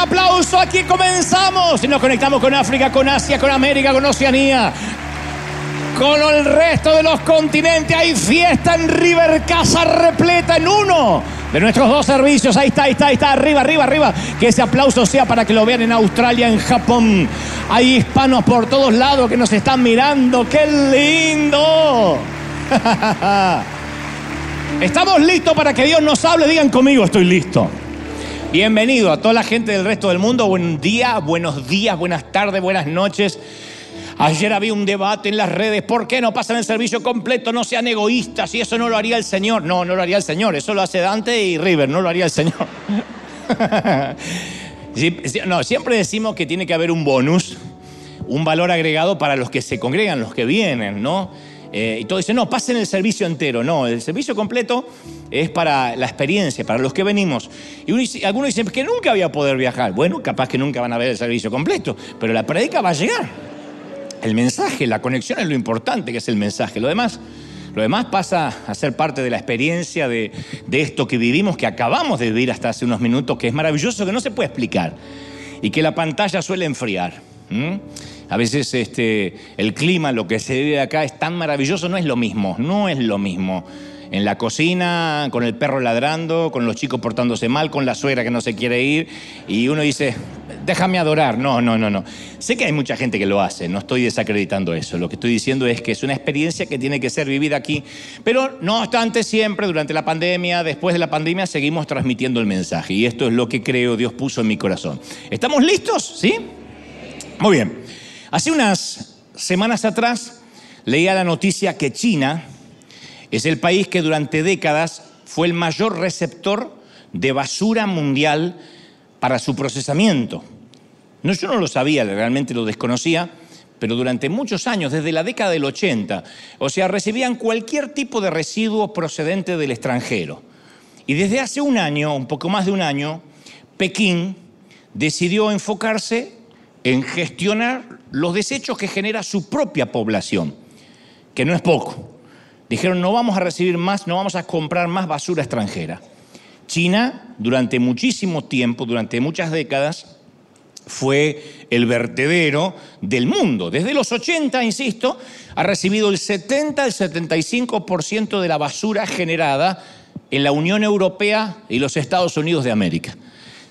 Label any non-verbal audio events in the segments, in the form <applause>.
aplauso, aquí comenzamos y nos conectamos con África, con Asia, con América, con Oceanía, con el resto de los continentes. Hay fiesta en River, casa repleta en uno de nuestros dos servicios. Ahí está, ahí está, ahí está, arriba, arriba, arriba. Que ese aplauso sea para que lo vean en Australia, en Japón. Hay hispanos por todos lados que nos están mirando. ¡Qué lindo! <laughs> Estamos listos para que Dios nos hable. Digan conmigo, estoy listo. Bienvenido a toda la gente del resto del mundo. Buen día, buenos días, buenas tardes, buenas noches. Ayer había un debate en las redes. ¿Por qué no pasan el servicio completo? No sean egoístas. Y eso no lo haría el Señor. No, no lo haría el Señor. Eso lo hace Dante y River. No lo haría el Señor. <laughs> no, siempre decimos que tiene que haber un bonus, un valor agregado para los que se congregan, los que vienen, ¿no? Eh, y todos dicen, no, pasen el servicio entero. No, el servicio completo es para la experiencia, para los que venimos. Y algunos dicen que nunca voy a poder viajar. Bueno, capaz que nunca van a ver el servicio completo, pero la predica va a llegar. El mensaje, la conexión es lo importante que es el mensaje. Lo demás, lo demás pasa a ser parte de la experiencia de, esto que vivimos, que acabamos de vivir hasta hace unos minutos, que es maravilloso, que no se puede explicar y que la pantalla suele enfriar. A veces este, el clima, lo que se vive acá es tan maravilloso, no es lo mismo, no es lo mismo. En la cocina, con el perro ladrando, con los chicos portándose mal, con la suegra que no se quiere ir, y uno dice, déjame adorar. No, no, no, no. Sé que hay mucha gente que lo hace, no estoy desacreditando eso. Lo que estoy diciendo es que es una experiencia que tiene que ser vivida aquí. Pero no obstante, siempre durante la pandemia, después de la pandemia, seguimos transmitiendo el mensaje. Y esto es lo que creo Dios puso en mi corazón. ¿Estamos listos? ¿Sí? Muy bien. Hace unas semanas atrás leía la noticia que China es el país que durante décadas fue el mayor receptor de basura mundial para su procesamiento. No, yo no lo sabía, realmente lo desconocía, pero durante muchos años, desde la década del 80, o sea, recibían cualquier tipo de residuo procedente del extranjero. Y desde hace un año, un poco más de un año, Pekín decidió enfocarse en gestionar los desechos que genera su propia población, que no es poco. Dijeron, no vamos a recibir más, no vamos a comprar más basura extranjera. China, durante muchísimo tiempo, durante muchas décadas, fue el vertedero del mundo. Desde los 80, insisto, ha recibido el 70, el 75% de la basura generada en la Unión Europea y los Estados Unidos de América.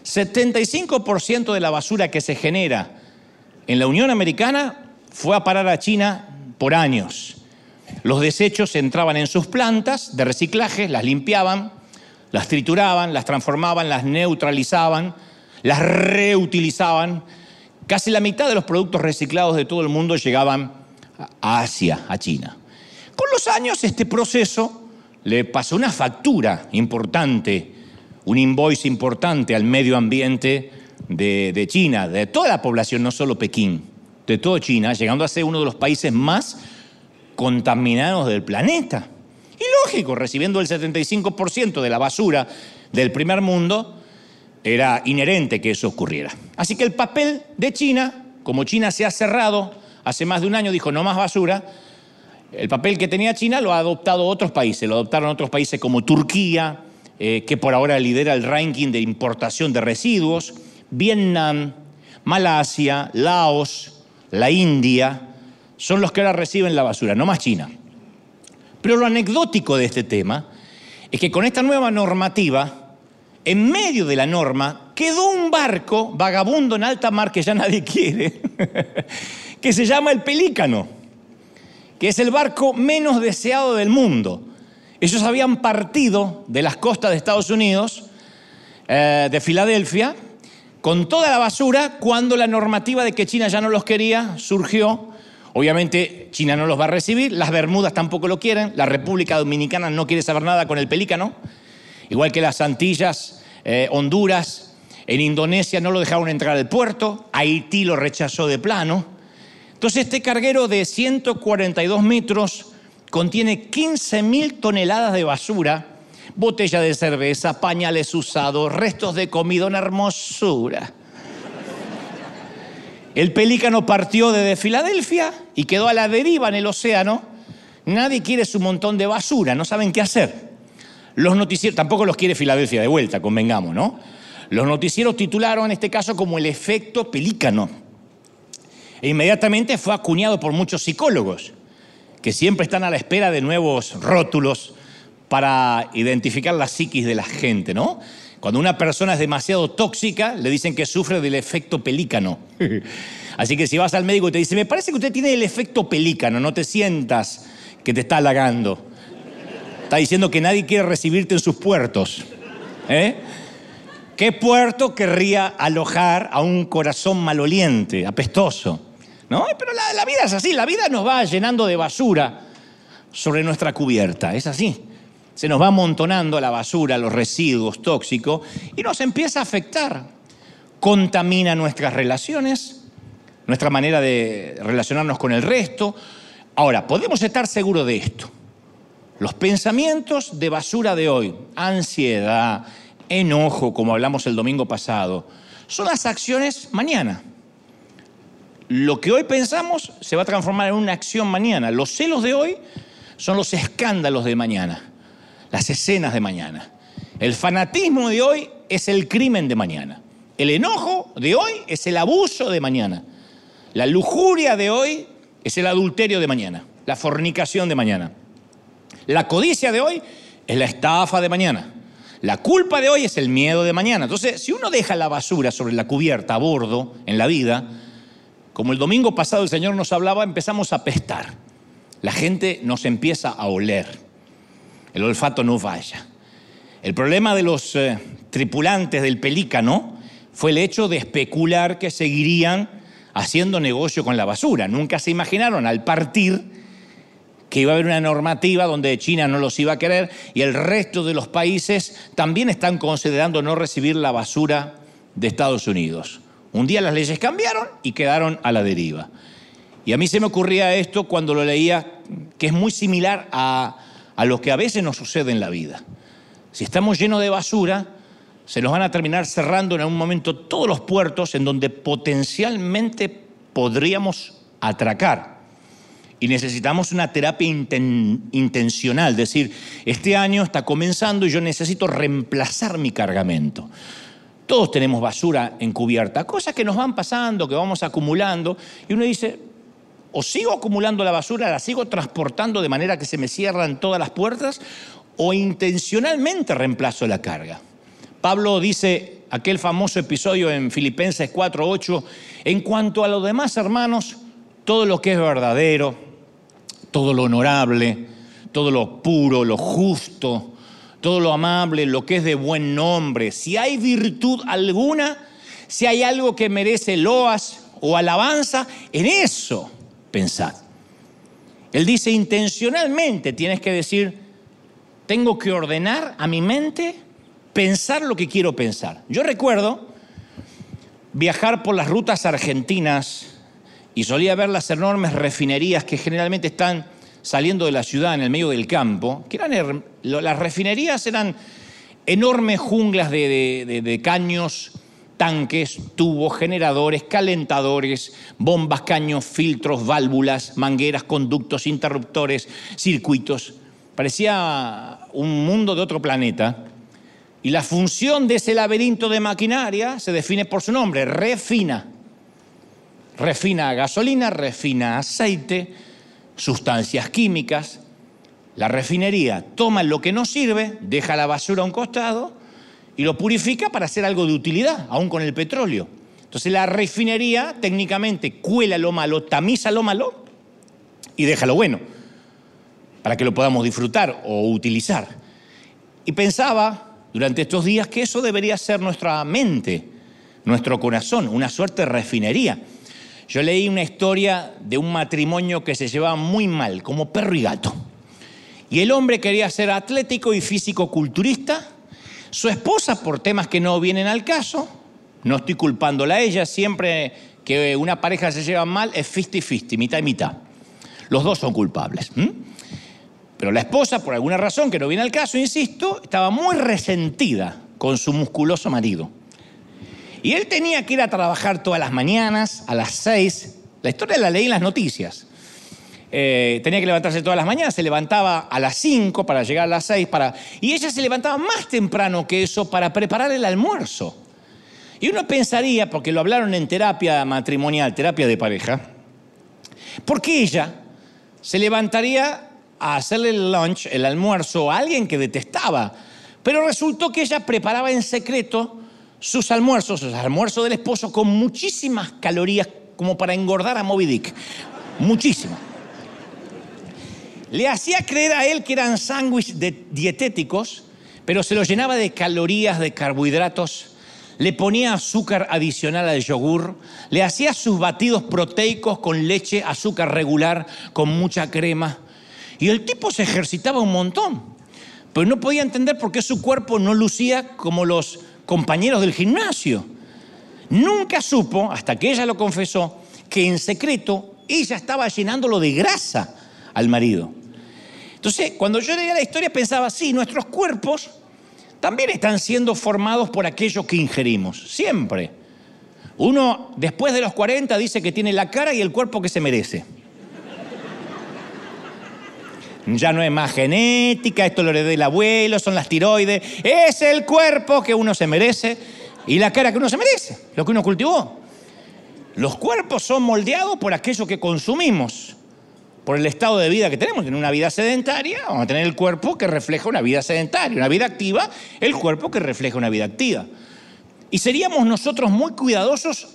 75% de la basura que se genera en la Unión Americana fue a parar a China por años. Los desechos entraban en sus plantas de reciclaje, las limpiaban, las trituraban, las transformaban, las neutralizaban, las reutilizaban. Casi la mitad de los productos reciclados de todo el mundo llegaban a Asia, a China. Con los años este proceso le pasó una factura importante, un invoice importante al medio ambiente de, China, de toda la población, no solo Pekín, de toda China, llegando a ser uno de los países más contaminados del planeta. Y lógico, recibiendo el 75% de la basura del primer mundo, era inherente que eso ocurriera. Así que el papel de China, como China se ha cerrado hace más de un año, dijo no más basura, el papel que tenía China lo ha adoptado otros países, lo adoptaron otros países como Turquía, eh, que por ahora lidera el ranking de importación de residuos, Vietnam, Malasia, Laos, la India, son los que ahora reciben la basura, no más China. Pero lo anecdótico de este tema es que con esta nueva normativa, en medio de la norma, quedó un barco vagabundo en alta mar que ya nadie quiere, <laughs> que se llama el Pelícano, que es el barco menos deseado del mundo. Ellos habían partido de las costas de Estados Unidos, eh, de Filadelfia, con toda la basura cuando la normativa de que China ya no los quería surgió. Obviamente China no los va a recibir, las Bermudas tampoco lo quieren, la República Dominicana no quiere saber nada con el pelícano, igual que las Antillas, eh, Honduras, en Indonesia no lo dejaron entrar al puerto, Haití lo rechazó de plano. Entonces este carguero de 142 metros contiene 15 mil toneladas de basura botella de cerveza, pañales usados, restos de comida, una hermosura. El pelícano partió desde Filadelfia y quedó a la deriva en el océano. Nadie quiere su montón de basura, no saben qué hacer. Los noticieros, tampoco los quiere Filadelfia de vuelta, convengamos, ¿no? Los noticieros titularon en este caso como el efecto pelícano. E inmediatamente fue acuñado por muchos psicólogos, que siempre están a la espera de nuevos rótulos para identificar la psiquis de la gente, ¿no? Cuando una persona es demasiado tóxica, le dicen que sufre del efecto pelícano. <laughs> Así que si vas al médico y te dice, me parece que usted tiene el efecto pelícano, no te sientas que te está halagando. Está diciendo que nadie quiere recibirte en sus puertos. ¿eh? ¿Qué puerto querría alojar a un corazón maloliente, apestoso? ¿No? Pero la, la vida es así, la vida nos va llenando de basura sobre nuestra cubierta, es así se nos va amontonando la basura, los residuos tóxicos y nos empieza a afectar. Contamina nuestras relaciones, nuestra manera de relacionarnos con el resto. Ahora, podemos estar seguros de esto. Los pensamientos de basura de hoy, ansiedad, enojo, como hablamos el domingo pasado, son las acciones mañana. Lo que hoy pensamos se va a transformar en una acción mañana. Los celos de hoy son los escándalos de mañana las escenas de mañana. El fanatismo de hoy es el crimen de mañana. El enojo de hoy es el abuso de mañana. La lujuria de hoy es el adulterio de mañana, la fornicación de mañana. La codicia de hoy es la estafa de mañana. La culpa de hoy es el miedo de mañana. Entonces, si uno deja la basura sobre la cubierta a bordo en la vida, como el domingo pasado el Señor nos hablaba, empezamos a pestar. La gente nos empieza a oler el olfato no vaya. El problema de los eh, tripulantes del pelícano fue el hecho de especular que seguirían haciendo negocio con la basura. Nunca se imaginaron al partir que iba a haber una normativa donde China no los iba a querer y el resto de los países también están considerando no recibir la basura de Estados Unidos. Un día las leyes cambiaron y quedaron a la deriva. Y a mí se me ocurría esto cuando lo leía, que es muy similar a a lo que a veces nos sucede en la vida. Si estamos llenos de basura, se nos van a terminar cerrando en algún momento todos los puertos en donde potencialmente podríamos atracar. Y necesitamos una terapia intencional, decir, este año está comenzando y yo necesito reemplazar mi cargamento. Todos tenemos basura encubierta, cosas que nos van pasando, que vamos acumulando, y uno dice, o sigo acumulando la basura, la sigo transportando de manera que se me cierran todas las puertas, o intencionalmente reemplazo la carga. Pablo dice aquel famoso episodio en Filipenses 4:8, en cuanto a los demás hermanos, todo lo que es verdadero, todo lo honorable, todo lo puro, lo justo, todo lo amable, lo que es de buen nombre, si hay virtud alguna, si hay algo que merece loas o alabanza, en eso pensad. Él dice intencionalmente, tienes que decir, tengo que ordenar a mi mente pensar lo que quiero pensar. Yo recuerdo viajar por las rutas argentinas y solía ver las enormes refinerías que generalmente están saliendo de la ciudad en el medio del campo, que eran, las refinerías eran enormes junglas de, de caños tanques, tubos, generadores, calentadores, bombas, caños, filtros, válvulas, mangueras, conductos, interruptores, circuitos. Parecía un mundo de otro planeta. Y la función de ese laberinto de maquinaria se define por su nombre, refina. Refina gasolina, refina aceite, sustancias químicas. La refinería toma lo que no sirve, deja la basura a un costado y lo purifica para hacer algo de utilidad, aún con el petróleo. Entonces la refinería técnicamente cuela lo malo, tamiza lo malo y deja lo bueno, para que lo podamos disfrutar o utilizar. Y pensaba durante estos días que eso debería ser nuestra mente, nuestro corazón, una suerte de refinería. Yo leí una historia de un matrimonio que se llevaba muy mal, como perro y gato. Y el hombre quería ser atlético y físico-culturista, su esposa, por temas que no vienen al caso, no estoy culpándola a ella, siempre que una pareja se lleva mal es 50-50, mitad y mitad. Los dos son culpables. Pero la esposa, por alguna razón que no viene al caso, insisto, estaba muy resentida con su musculoso marido. Y él tenía que ir a trabajar todas las mañanas, a las seis. La historia la leí en las noticias. Eh, tenía que levantarse todas las mañanas, se levantaba a las 5 para llegar a las 6, para... y ella se levantaba más temprano que eso para preparar el almuerzo. Y uno pensaría, porque lo hablaron en terapia matrimonial, terapia de pareja, porque ella se levantaría a hacerle el lunch, el almuerzo, a alguien que detestaba. Pero resultó que ella preparaba en secreto sus almuerzos, el almuerzo del esposo, con muchísimas calorías como para engordar a Moby Dick. Muchísimas. Le hacía creer a él que eran sándwiches dietéticos, pero se los llenaba de calorías, de carbohidratos, le ponía azúcar adicional al yogur, le hacía sus batidos proteicos con leche, azúcar regular, con mucha crema. Y el tipo se ejercitaba un montón, pero no podía entender por qué su cuerpo no lucía como los compañeros del gimnasio. Nunca supo, hasta que ella lo confesó, que en secreto ella estaba llenándolo de grasa al marido. Entonces, cuando yo leía la historia pensaba, sí, nuestros cuerpos también están siendo formados por aquello que ingerimos, siempre. Uno, después de los 40, dice que tiene la cara y el cuerpo que se merece. Ya no es más genética, esto lo heredé el abuelo, son las tiroides. Es el cuerpo que uno se merece y la cara que uno se merece, lo que uno cultivó. Los cuerpos son moldeados por aquello que consumimos por el estado de vida que tenemos. En una vida sedentaria, vamos a tener el cuerpo que refleja una vida sedentaria. Una vida activa, el cuerpo que refleja una vida activa. Y seríamos nosotros muy cuidadosos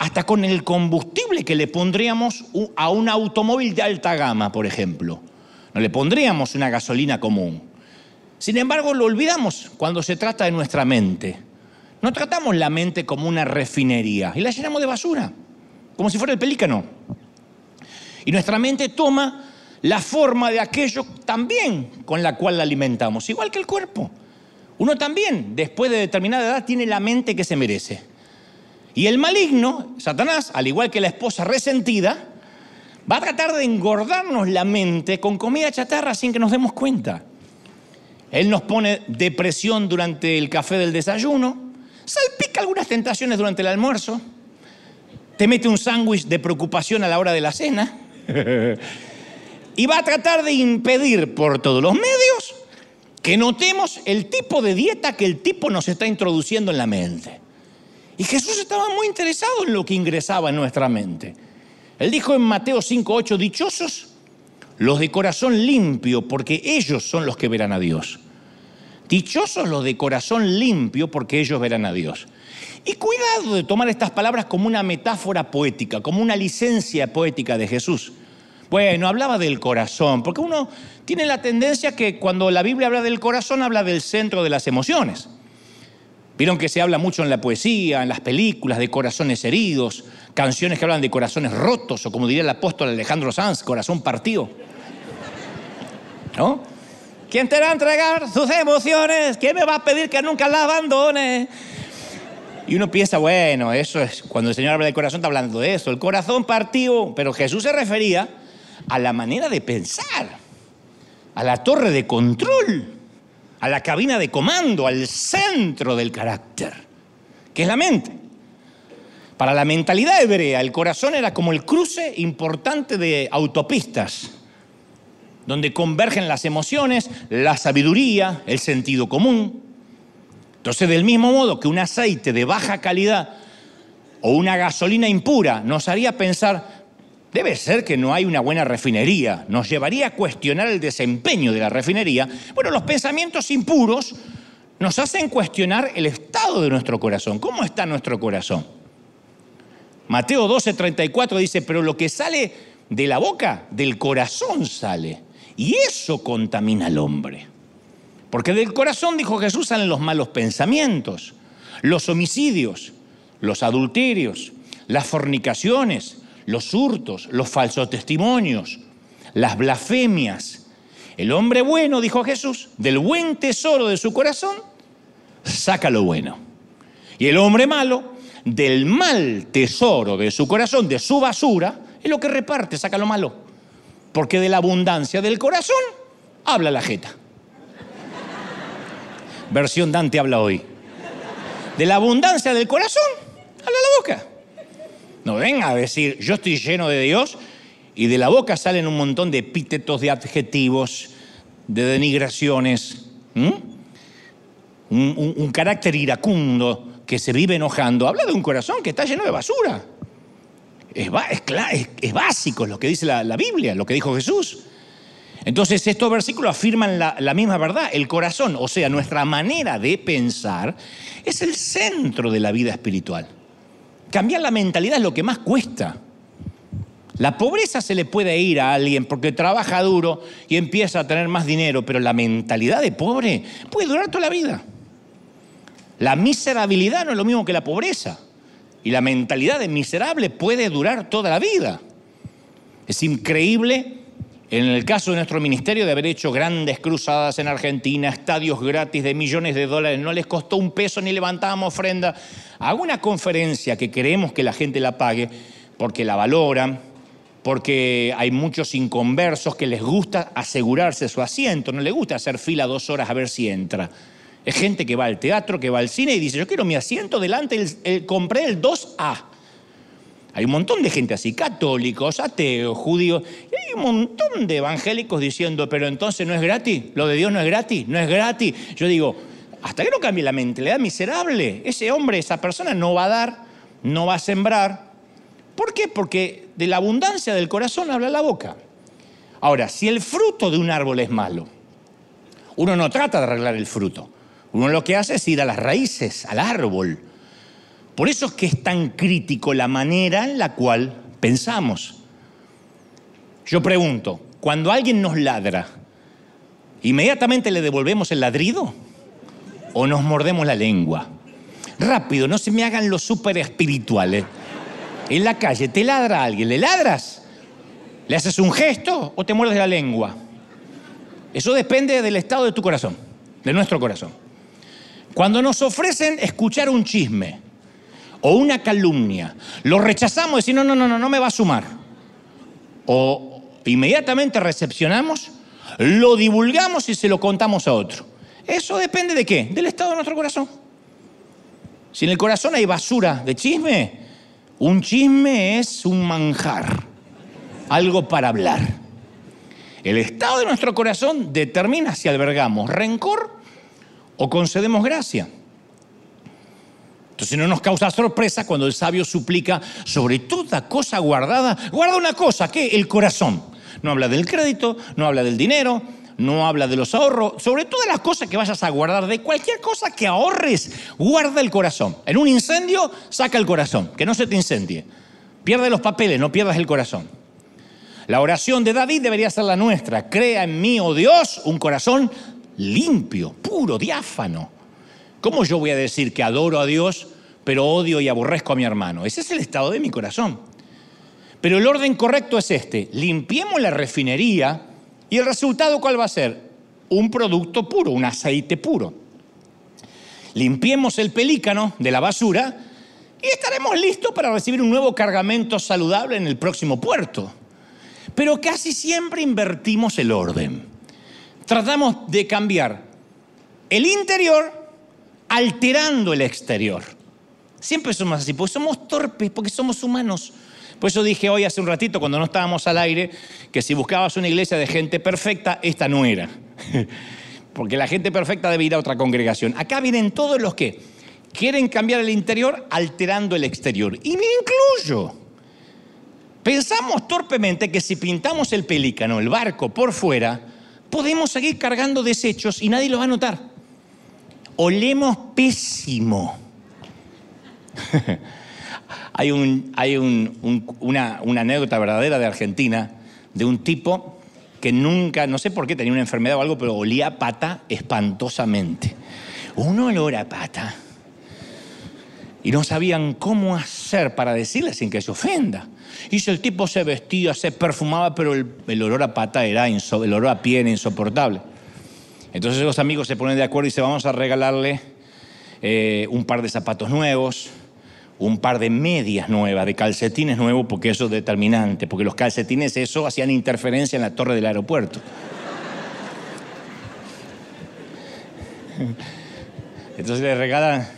hasta con el combustible que le pondríamos a un automóvil de alta gama, por ejemplo. No le pondríamos una gasolina común. Sin embargo, lo olvidamos cuando se trata de nuestra mente. No tratamos la mente como una refinería y la llenamos de basura, como si fuera el pelícano. Y nuestra mente toma la forma de aquello también con la cual la alimentamos, igual que el cuerpo. Uno también, después de determinada edad, tiene la mente que se merece. Y el maligno, Satanás, al igual que la esposa resentida, va a tratar de engordarnos la mente con comida chatarra sin que nos demos cuenta. Él nos pone depresión durante el café del desayuno, salpica algunas tentaciones durante el almuerzo, te mete un sándwich de preocupación a la hora de la cena <laughs> y va a tratar de impedir por todos los medios que notemos el tipo de dieta que el tipo nos está introduciendo en la mente. Y Jesús estaba muy interesado en lo que ingresaba en nuestra mente. Él dijo en Mateo 5:8, dichosos los de corazón limpio, porque ellos son los que verán a Dios. Dichosos los de corazón limpio, porque ellos verán a Dios. Y cuidado de tomar estas palabras como una metáfora poética, como una licencia poética de Jesús. Bueno, hablaba del corazón, porque uno tiene la tendencia que cuando la Biblia habla del corazón, habla del centro de las emociones. Vieron que se habla mucho en la poesía, en las películas, de corazones heridos, canciones que hablan de corazones rotos, o como diría el apóstol Alejandro Sanz, corazón partido. ¿No? ¿Quién te va a entregar sus emociones? ¿Quién me va a pedir que nunca la abandone? Y uno piensa, bueno, eso es, cuando el Señor habla del corazón está hablando de eso, el corazón partido, pero Jesús se refería a la manera de pensar, a la torre de control, a la cabina de comando, al centro del carácter, que es la mente. Para la mentalidad hebrea, el corazón era como el cruce importante de autopistas, donde convergen las emociones, la sabiduría, el sentido común. Entonces, del mismo modo que un aceite de baja calidad o una gasolina impura nos haría pensar, debe ser que no hay una buena refinería, nos llevaría a cuestionar el desempeño de la refinería, bueno, los pensamientos impuros nos hacen cuestionar el estado de nuestro corazón. ¿Cómo está nuestro corazón? Mateo 12, 34 dice, pero lo que sale de la boca, del corazón sale. Y eso contamina al hombre. Porque del corazón, dijo Jesús, salen los malos pensamientos, los homicidios, los adulterios, las fornicaciones, los hurtos, los falsos testimonios, las blasfemias. El hombre bueno, dijo Jesús, del buen tesoro de su corazón, saca lo bueno. Y el hombre malo, del mal tesoro de su corazón, de su basura, es lo que reparte, saca lo malo. Porque de la abundancia del corazón habla la jeta. Versión Dante habla hoy. De la abundancia del corazón, habla la boca. No venga a decir, yo estoy lleno de Dios y de la boca salen un montón de epítetos, de adjetivos, de denigraciones. Un, un carácter iracundo que se vive enojando, habla de un corazón que está lleno de basura. Es, básico lo que dice la, Biblia, lo que dijo Jesús. Entonces estos versículos afirman la, misma verdad. El corazón, o sea, nuestra manera de pensar, es el centro de la vida espiritual. Cambiar la mentalidad es lo que más cuesta. La pobreza se le puede ir a alguien porque trabaja duro y empieza a tener más dinero, pero la mentalidad de pobre puede durar toda la vida. La miserabilidad no es lo mismo que la pobreza. Y la mentalidad de miserable puede durar toda la vida. Es increíble, en el caso de nuestro ministerio, de haber hecho grandes cruzadas en Argentina, estadios gratis de millones de dólares, no les costó un peso ni levantábamos ofrenda. Hago una conferencia que queremos que la gente la pague porque la valoran, porque hay muchos inconversos que les gusta asegurarse su asiento, no les gusta hacer fila dos horas a ver si entra. Es gente que va al teatro, que va al cine y dice, yo quiero mi asiento delante, compré el 2A. Hay un montón de gente así, católicos, ateos, judíos, y hay un montón de evangélicos diciendo, pero entonces no es gratis, lo de Dios no es gratis, no es gratis. Yo digo, hasta que no cambie la mentalidad miserable, ese hombre, esa persona no va a dar, no va a sembrar. ¿Por qué? Porque de la abundancia del corazón habla la boca. Ahora, si el fruto de un árbol es malo, uno no trata de arreglar el fruto. Uno lo que hace es ir a las raíces, al árbol. Por eso es que es tan crítico la manera en la cual pensamos. Yo pregunto, cuando alguien nos ladra, ¿inmediatamente le devolvemos el ladrido o nos mordemos la lengua? Rápido, no se me hagan los súper espirituales. En la calle te ladra alguien, ¿le ladras? ¿Le haces un gesto o te muerdes la lengua? Eso depende del estado de tu corazón, de nuestro corazón. Cuando nos ofrecen escuchar un chisme o una calumnia, lo rechazamos y decimos, no, no, no, no me va a sumar. O inmediatamente recepcionamos, lo divulgamos y se lo contamos a otro. Eso depende de qué? Del estado de nuestro corazón. Si en el corazón hay basura de chisme, un chisme es un manjar, algo para hablar. El estado de nuestro corazón determina si albergamos rencor o concedemos gracia. Entonces no nos causa sorpresa cuando el sabio suplica sobre toda cosa guardada, guarda una cosa, ¿qué? El corazón. No habla del crédito, no habla del dinero, no habla de los ahorros, sobre todas las cosas que vayas a guardar, de cualquier cosa que ahorres, guarda el corazón. En un incendio, saca el corazón, que no se te incendie. Pierde los papeles, no pierdas el corazón. La oración de David debería ser la nuestra. Crea en mí, oh Dios, un corazón limpio, puro, diáfano. ¿Cómo yo voy a decir que adoro a Dios, pero odio y aborrezco a mi hermano? Ese es el estado de mi corazón. Pero el orden correcto es este. Limpiemos la refinería y el resultado cuál va a ser? Un producto puro, un aceite puro. Limpiemos el pelícano de la basura y estaremos listos para recibir un nuevo cargamento saludable en el próximo puerto. Pero casi siempre invertimos el orden tratamos de cambiar el interior alterando el exterior. Siempre somos así, porque somos torpes, porque somos humanos. Por eso dije hoy hace un ratito, cuando no estábamos al aire, que si buscabas una iglesia de gente perfecta, esta no era. <laughs> Porque la gente perfecta debe ir a otra congregación. Acá vienen todos los que quieren cambiar el interior alterando el exterior. Y me incluyo. Pensamos torpemente que si pintamos el pelícano, el barco, por fuera, podemos seguir cargando desechos y nadie lo va a notar. Olemos pésimo. <laughs> hay hay una, anécdota verdadera de Argentina de un tipo que nunca, no sé por qué tenía una enfermedad o algo, pero olía pata espantosamente. Un olor a pata. Y no sabían cómo hacer para decirle sin que se ofenda. Y si el tipo se vestía, se perfumaba, pero el, olor a pata era, el olor a pie era insoportable. Entonces los amigos se ponen de acuerdo y dicen, vamos a regalarle eh, un par de zapatos nuevos, un par de medias nuevas, de calcetines nuevos, porque eso es determinante, porque los calcetines eso hacían interferencia en la torre del aeropuerto. Entonces le regalan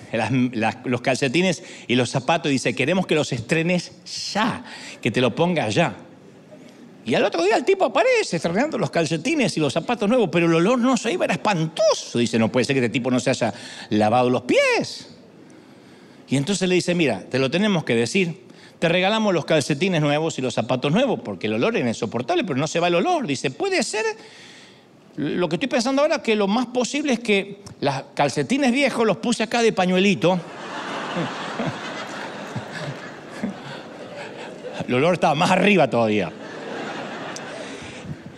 los calcetines y los zapatos y dice, queremos que los estrenes ya, que te lo pongas ya. Y al otro día el tipo aparece estrenando los calcetines y los zapatos nuevos, pero el olor no se iba, era espantoso. Dice, no puede ser que este tipo no se haya lavado los pies. Y entonces le dice, mira, te lo tenemos que decir, te regalamos los calcetines nuevos y los zapatos nuevos, porque el olor es insoportable, pero no se va el olor. Dice, puede ser, lo que estoy pensando ahora, que lo más posible es que los calcetines viejos los puse acá de pañuelito. <laughs> el olor estaba más arriba todavía.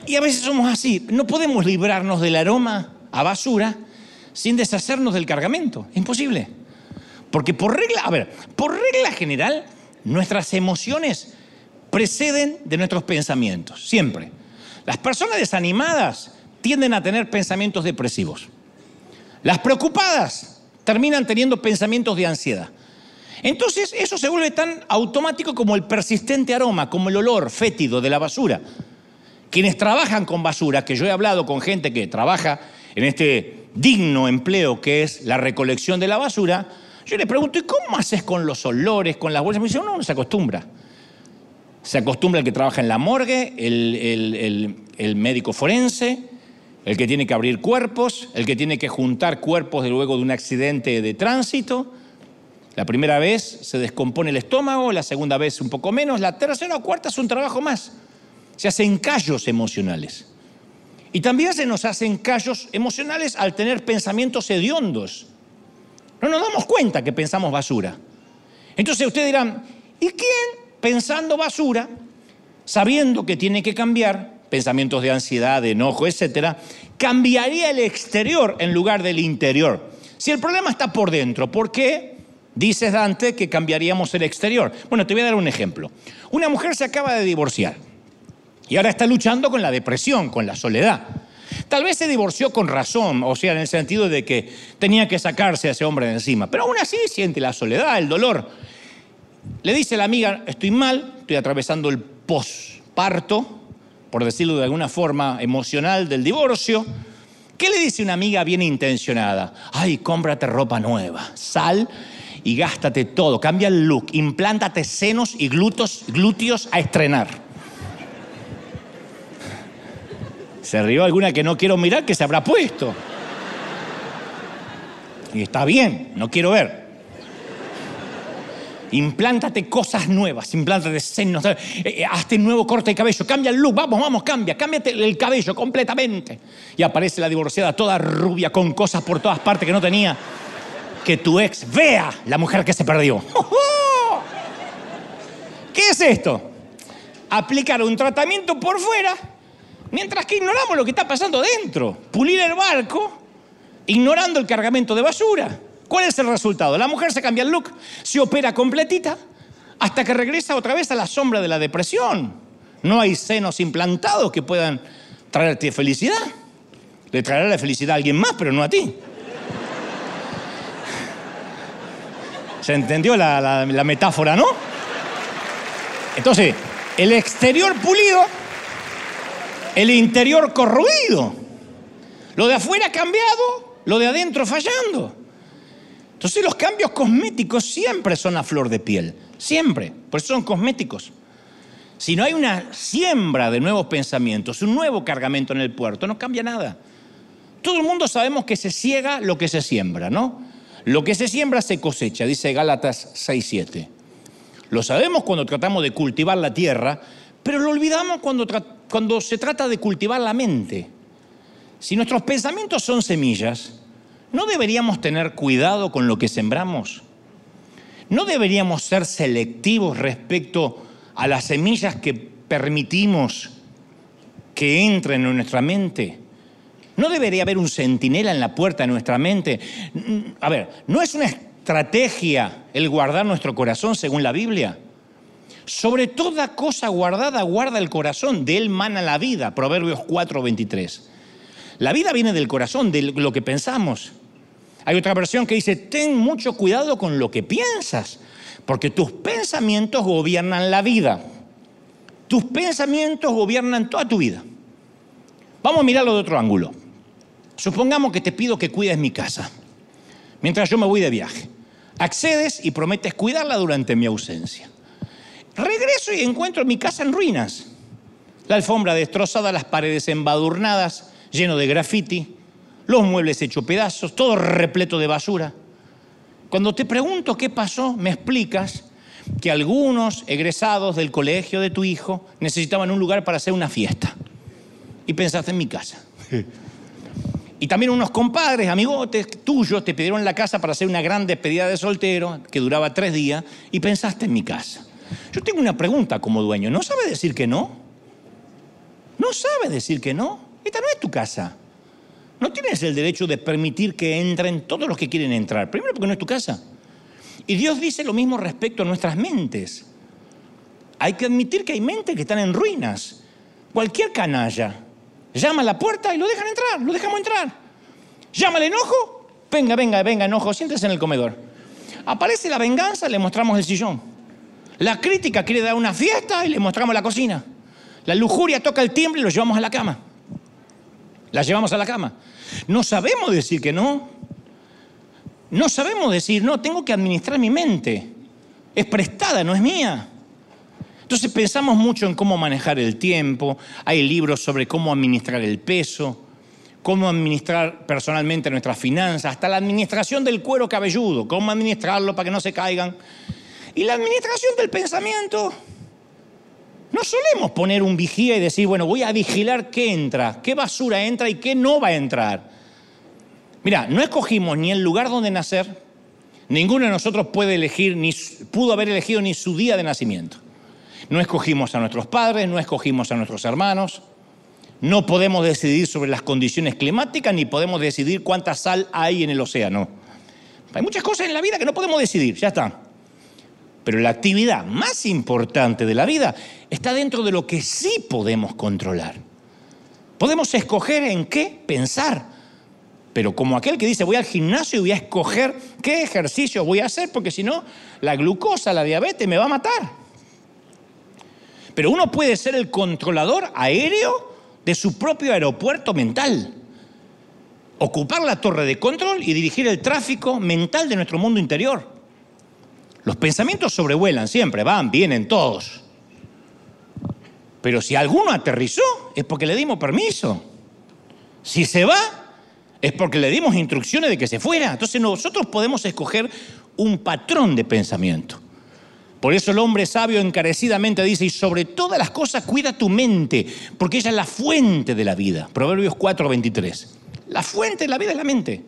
Y a veces somos así, no podemos librarnos del aroma a basura sin deshacernos del cargamento. Imposible. Porque por regla, a ver, por regla general, nuestras emociones preceden de nuestros pensamientos, siempre. Las personas desanimadas tienden a tener pensamientos depresivos. Las preocupadas terminan teniendo pensamientos de ansiedad. Entonces eso se vuelve tan automático como el persistente aroma, como el olor fétido de la basura. Quienes trabajan con basura, que yo he hablado con gente que trabaja en este digno empleo que es la recolección de la basura, yo le pregunto, ¿y cómo haces con los olores, con las bolsas? Me dice, no, no se acostumbra. Se acostumbra el que trabaja en la morgue, el, el, médico forense, el que tiene que abrir cuerpos, el que tiene que juntar cuerpos de luego de un accidente de tránsito. La primera vez se descompone el estómago, la segunda vez un poco menos, la tercera o cuarta es un trabajo más se hacen callos emocionales. Y también se nos hacen callos emocionales al tener pensamientos hediondos. No nos damos cuenta que pensamos basura. Entonces ustedes dirán, ¿y quién pensando basura, sabiendo que tiene que cambiar, pensamientos de ansiedad, de enojo, etcétera, cambiaría el exterior en lugar del interior? Si el problema está por dentro, ¿por qué dices Dante que cambiaríamos el exterior? Bueno, te voy a dar un ejemplo. Una mujer se acaba de divorciar y ahora está luchando con la depresión, con la soledad. Tal vez se divorció con razón, o sea, en el sentido de que tenía que sacarse a ese hombre de encima, pero aún así siente la soledad, el dolor. Le dice la amiga, estoy mal, estoy atravesando el posparto, por decirlo de alguna forma emocional, del divorcio. ¿Qué le dice una amiga bien intencionada? Ay, cómprate ropa nueva, sal y gástate todo, cambia el look, implántate senos y glúteos a estrenar. Se rió alguna que no quiero mirar que se habrá puesto. Y está bien, no quiero ver. Implántate cosas nuevas, implántate senos, eh, eh, hazte un nuevo corte de cabello, cambia el look, vamos, vamos, cambia, cámbiate el cabello completamente. Y aparece la divorciada toda rubia con cosas por todas partes que no tenía. Que tu ex vea la mujer que se perdió. <laughs> ¿Qué es esto? Aplicar un tratamiento por fuera Mientras que ignoramos lo que está pasando dentro. Pulir el barco ignorando el cargamento de basura. ¿Cuál es el resultado? La mujer se cambia el look, se opera completita, hasta que regresa otra vez a la sombra de la depresión. No hay senos implantados que puedan traerte felicidad. Le traerá la felicidad a alguien más, pero no a ti. ¿Se entendió la, la metáfora, no? Entonces, el exterior pulido el interior corroído. Lo de afuera cambiado, lo de adentro fallando. Entonces los cambios cosméticos siempre son a flor de piel, siempre, por eso son cosméticos. Si no hay una siembra de nuevos pensamientos, un nuevo cargamento en el puerto, no cambia nada. Todo el mundo sabemos que se ciega lo que se siembra, ¿no? Lo que se siembra se cosecha, dice Gálatas 6.7. Lo sabemos cuando tratamos de cultivar la tierra, pero lo olvidamos cuando cuando se trata de cultivar la mente. Si nuestros pensamientos son semillas, ¿no deberíamos tener cuidado con lo que sembramos? ¿No deberíamos ser selectivos respecto a las semillas que permitimos que entren en nuestra mente? ¿No debería haber un centinela en la puerta de nuestra mente? A ver, ¿no es una estrategia el guardar nuestro corazón según la Biblia? Sobre toda cosa guardada, guarda el corazón, de él mana la vida. Proverbios 4:23. La vida viene del corazón, de lo que pensamos. Hay otra versión que dice, ten mucho cuidado con lo que piensas, porque tus pensamientos gobiernan la vida. Tus pensamientos gobiernan toda tu vida. Vamos a mirarlo de otro ángulo. Supongamos que te pido que cuides mi casa, mientras yo me voy de viaje. Accedes y prometes cuidarla durante mi ausencia. Regreso y encuentro mi casa en ruinas. La alfombra destrozada, las paredes embadurnadas, lleno de graffiti, los muebles hechos pedazos, todo repleto de basura. Cuando te pregunto qué pasó, me explicas que algunos egresados del colegio de tu hijo necesitaban un lugar para hacer una fiesta. Y pensaste en mi casa. Y también unos compadres, amigotes tuyos, te pidieron la casa para hacer una gran despedida de soltero que duraba tres días y pensaste en mi casa. Yo tengo una pregunta como dueño. ¿No sabe decir que no? ¿No sabe decir que no? Esta no es tu casa. No tienes el derecho de permitir que entren todos los que quieren entrar. Primero porque no es tu casa. Y Dios dice lo mismo respecto a nuestras mentes. Hay que admitir que hay mentes que están en ruinas. Cualquier canalla llama a la puerta y lo dejan entrar, lo dejamos entrar. Llama el enojo, venga, venga, venga, enojo, siéntese en el comedor. Aparece la venganza, le mostramos el sillón. La crítica quiere dar una fiesta y le mostramos la cocina. La lujuria toca el timbre y lo llevamos a la cama. La llevamos a la cama. No sabemos decir que no. No sabemos decir, no, tengo que administrar mi mente. Es prestada, no es mía. Entonces pensamos mucho en cómo manejar el tiempo, hay libros sobre cómo administrar el peso, cómo administrar personalmente nuestras finanzas, hasta la administración del cuero cabelludo, cómo administrarlo para que no se caigan. Y la administración del pensamiento. No solemos poner un vigía y decir, bueno, voy a vigilar qué entra, qué basura entra y qué no va a entrar. Mira, no escogimos ni el lugar donde nacer, ninguno de nosotros puede elegir, ni pudo haber elegido ni su día de nacimiento. No escogimos a nuestros padres, no escogimos a nuestros hermanos, no podemos decidir sobre las condiciones climáticas, ni podemos decidir cuánta sal hay en el océano. Hay muchas cosas en la vida que no podemos decidir, ya está. Pero la actividad más importante de la vida está dentro de lo que sí podemos controlar. Podemos escoger en qué pensar pero como aquel que dice voy al gimnasio y voy a escoger qué ejercicio voy a hacer, porque si no, la glucosa, la diabetes me va a matar. Pero uno puede ser el controlador aéreo de su propio aeropuerto mental. Ocupar la torre de control y dirigir el tráfico mental de nuestro mundo interior. Los pensamientos sobrevuelan siempre, van, vienen todos. Pero si alguno aterrizó, es porque le dimos permiso. Si se va, es porque le dimos instrucciones de que se fuera. Entonces nosotros podemos escoger un patrón de pensamiento. Por eso el hombre sabio encarecidamente dice, y sobre todas las cosas cuida tu mente, porque ella es la fuente de la vida. Proverbios 4:23. La fuente de la vida es la mente.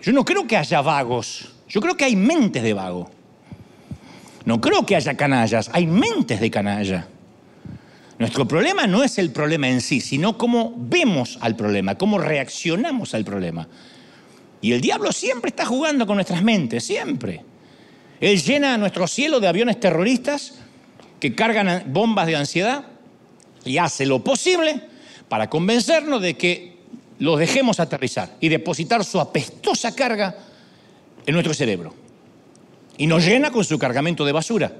Yo no creo que haya vagos, yo creo que hay mentes de vago. No creo que haya canallas, hay mentes de canalla. Nuestro problema no es el problema en sí, sino cómo vemos al problema, cómo reaccionamos al problema. Y el diablo siempre está jugando con nuestras mentes, siempre. Él llena nuestro cielo de aviones terroristas que cargan bombas de ansiedad y hace lo posible para convencernos de que los dejemos aterrizar y depositar su apestosa carga en nuestro cerebro. Y nos llena con su cargamento de basura.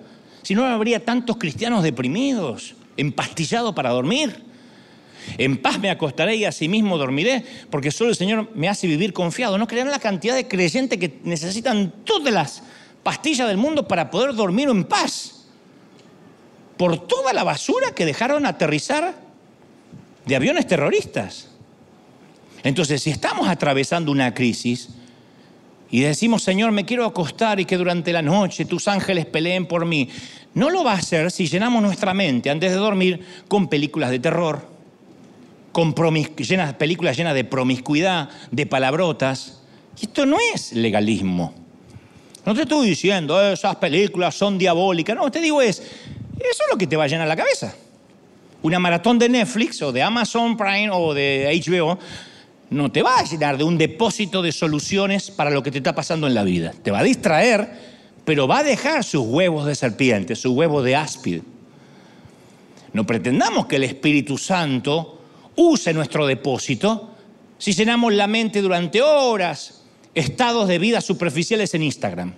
Si no, habría tantos cristianos deprimidos, empastillado para dormir. En paz me acostaré y asimismo dormiré, porque solo el Señor me hace vivir confiado. No crean la cantidad de creyentes que necesitan todas las pastillas del mundo para poder dormir en paz. Por toda la basura que dejaron aterrizar de aviones terroristas. Entonces, si estamos atravesando una crisis, y decimos, Señor, me quiero acostar y que durante la noche tus ángeles peleen por mí. No lo va a hacer si llenamos nuestra mente antes de dormir con películas de terror, con llenas, películas llenas de promiscuidad, de palabrotas. Y esto no es legalismo. No te estoy diciendo, esas películas son diabólicas. No, te digo es, eso es lo que te va a llenar la cabeza. Una maratón de Netflix o de Amazon Prime o de HBO no te va a llenar de un depósito de soluciones para lo que te está pasando en la vida. Te va a distraer, pero va a dejar sus huevos de serpiente, sus huevos de áspid. No pretendamos que el Espíritu Santo use nuestro depósito si llenamos la mente durante horas, estados de vida superficiales en Instagram.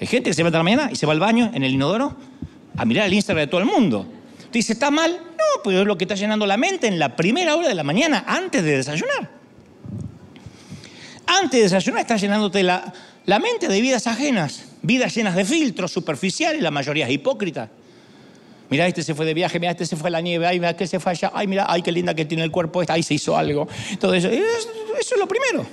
Hay gente que se va a la mañana y se va al baño en el inodoro a mirar el Instagram de todo el mundo. Dice, ¿está mal? No, pero es lo que está llenando la mente en la primera hora de la mañana, antes de desayunar. Antes de desayunar está llenándote la, la mente de vidas ajenas, vidas llenas de filtros superficiales, la mayoría es hipócrita. Mira, este se fue de viaje, mira, este se fue a la nieve, ay, mira, que se fue allá, ay, mira, ay, qué linda que tiene el cuerpo esta, ay, se hizo algo. Todo eso, eso es lo primero.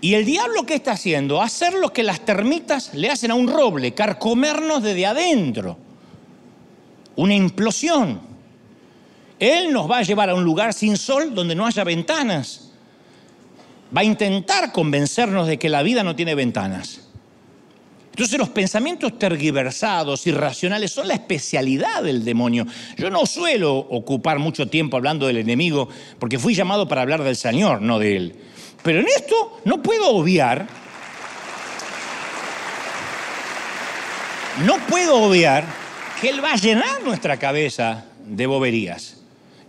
Y el diablo, ¿qué está haciendo? Hacer lo que las termitas le hacen a un roble, carcomernos desde adentro. Una implosión. Él nos va a llevar a un lugar sin sol donde no haya ventanas. Va a intentar convencernos de que la vida no tiene ventanas. Entonces los pensamientos tergiversados, irracionales, son la especialidad del demonio. Yo no suelo ocupar mucho tiempo hablando del enemigo porque fui llamado para hablar del Señor, no de él. Pero en esto no puedo obviar, no puedo obviar que Él va a llenar nuestra cabeza de boberías.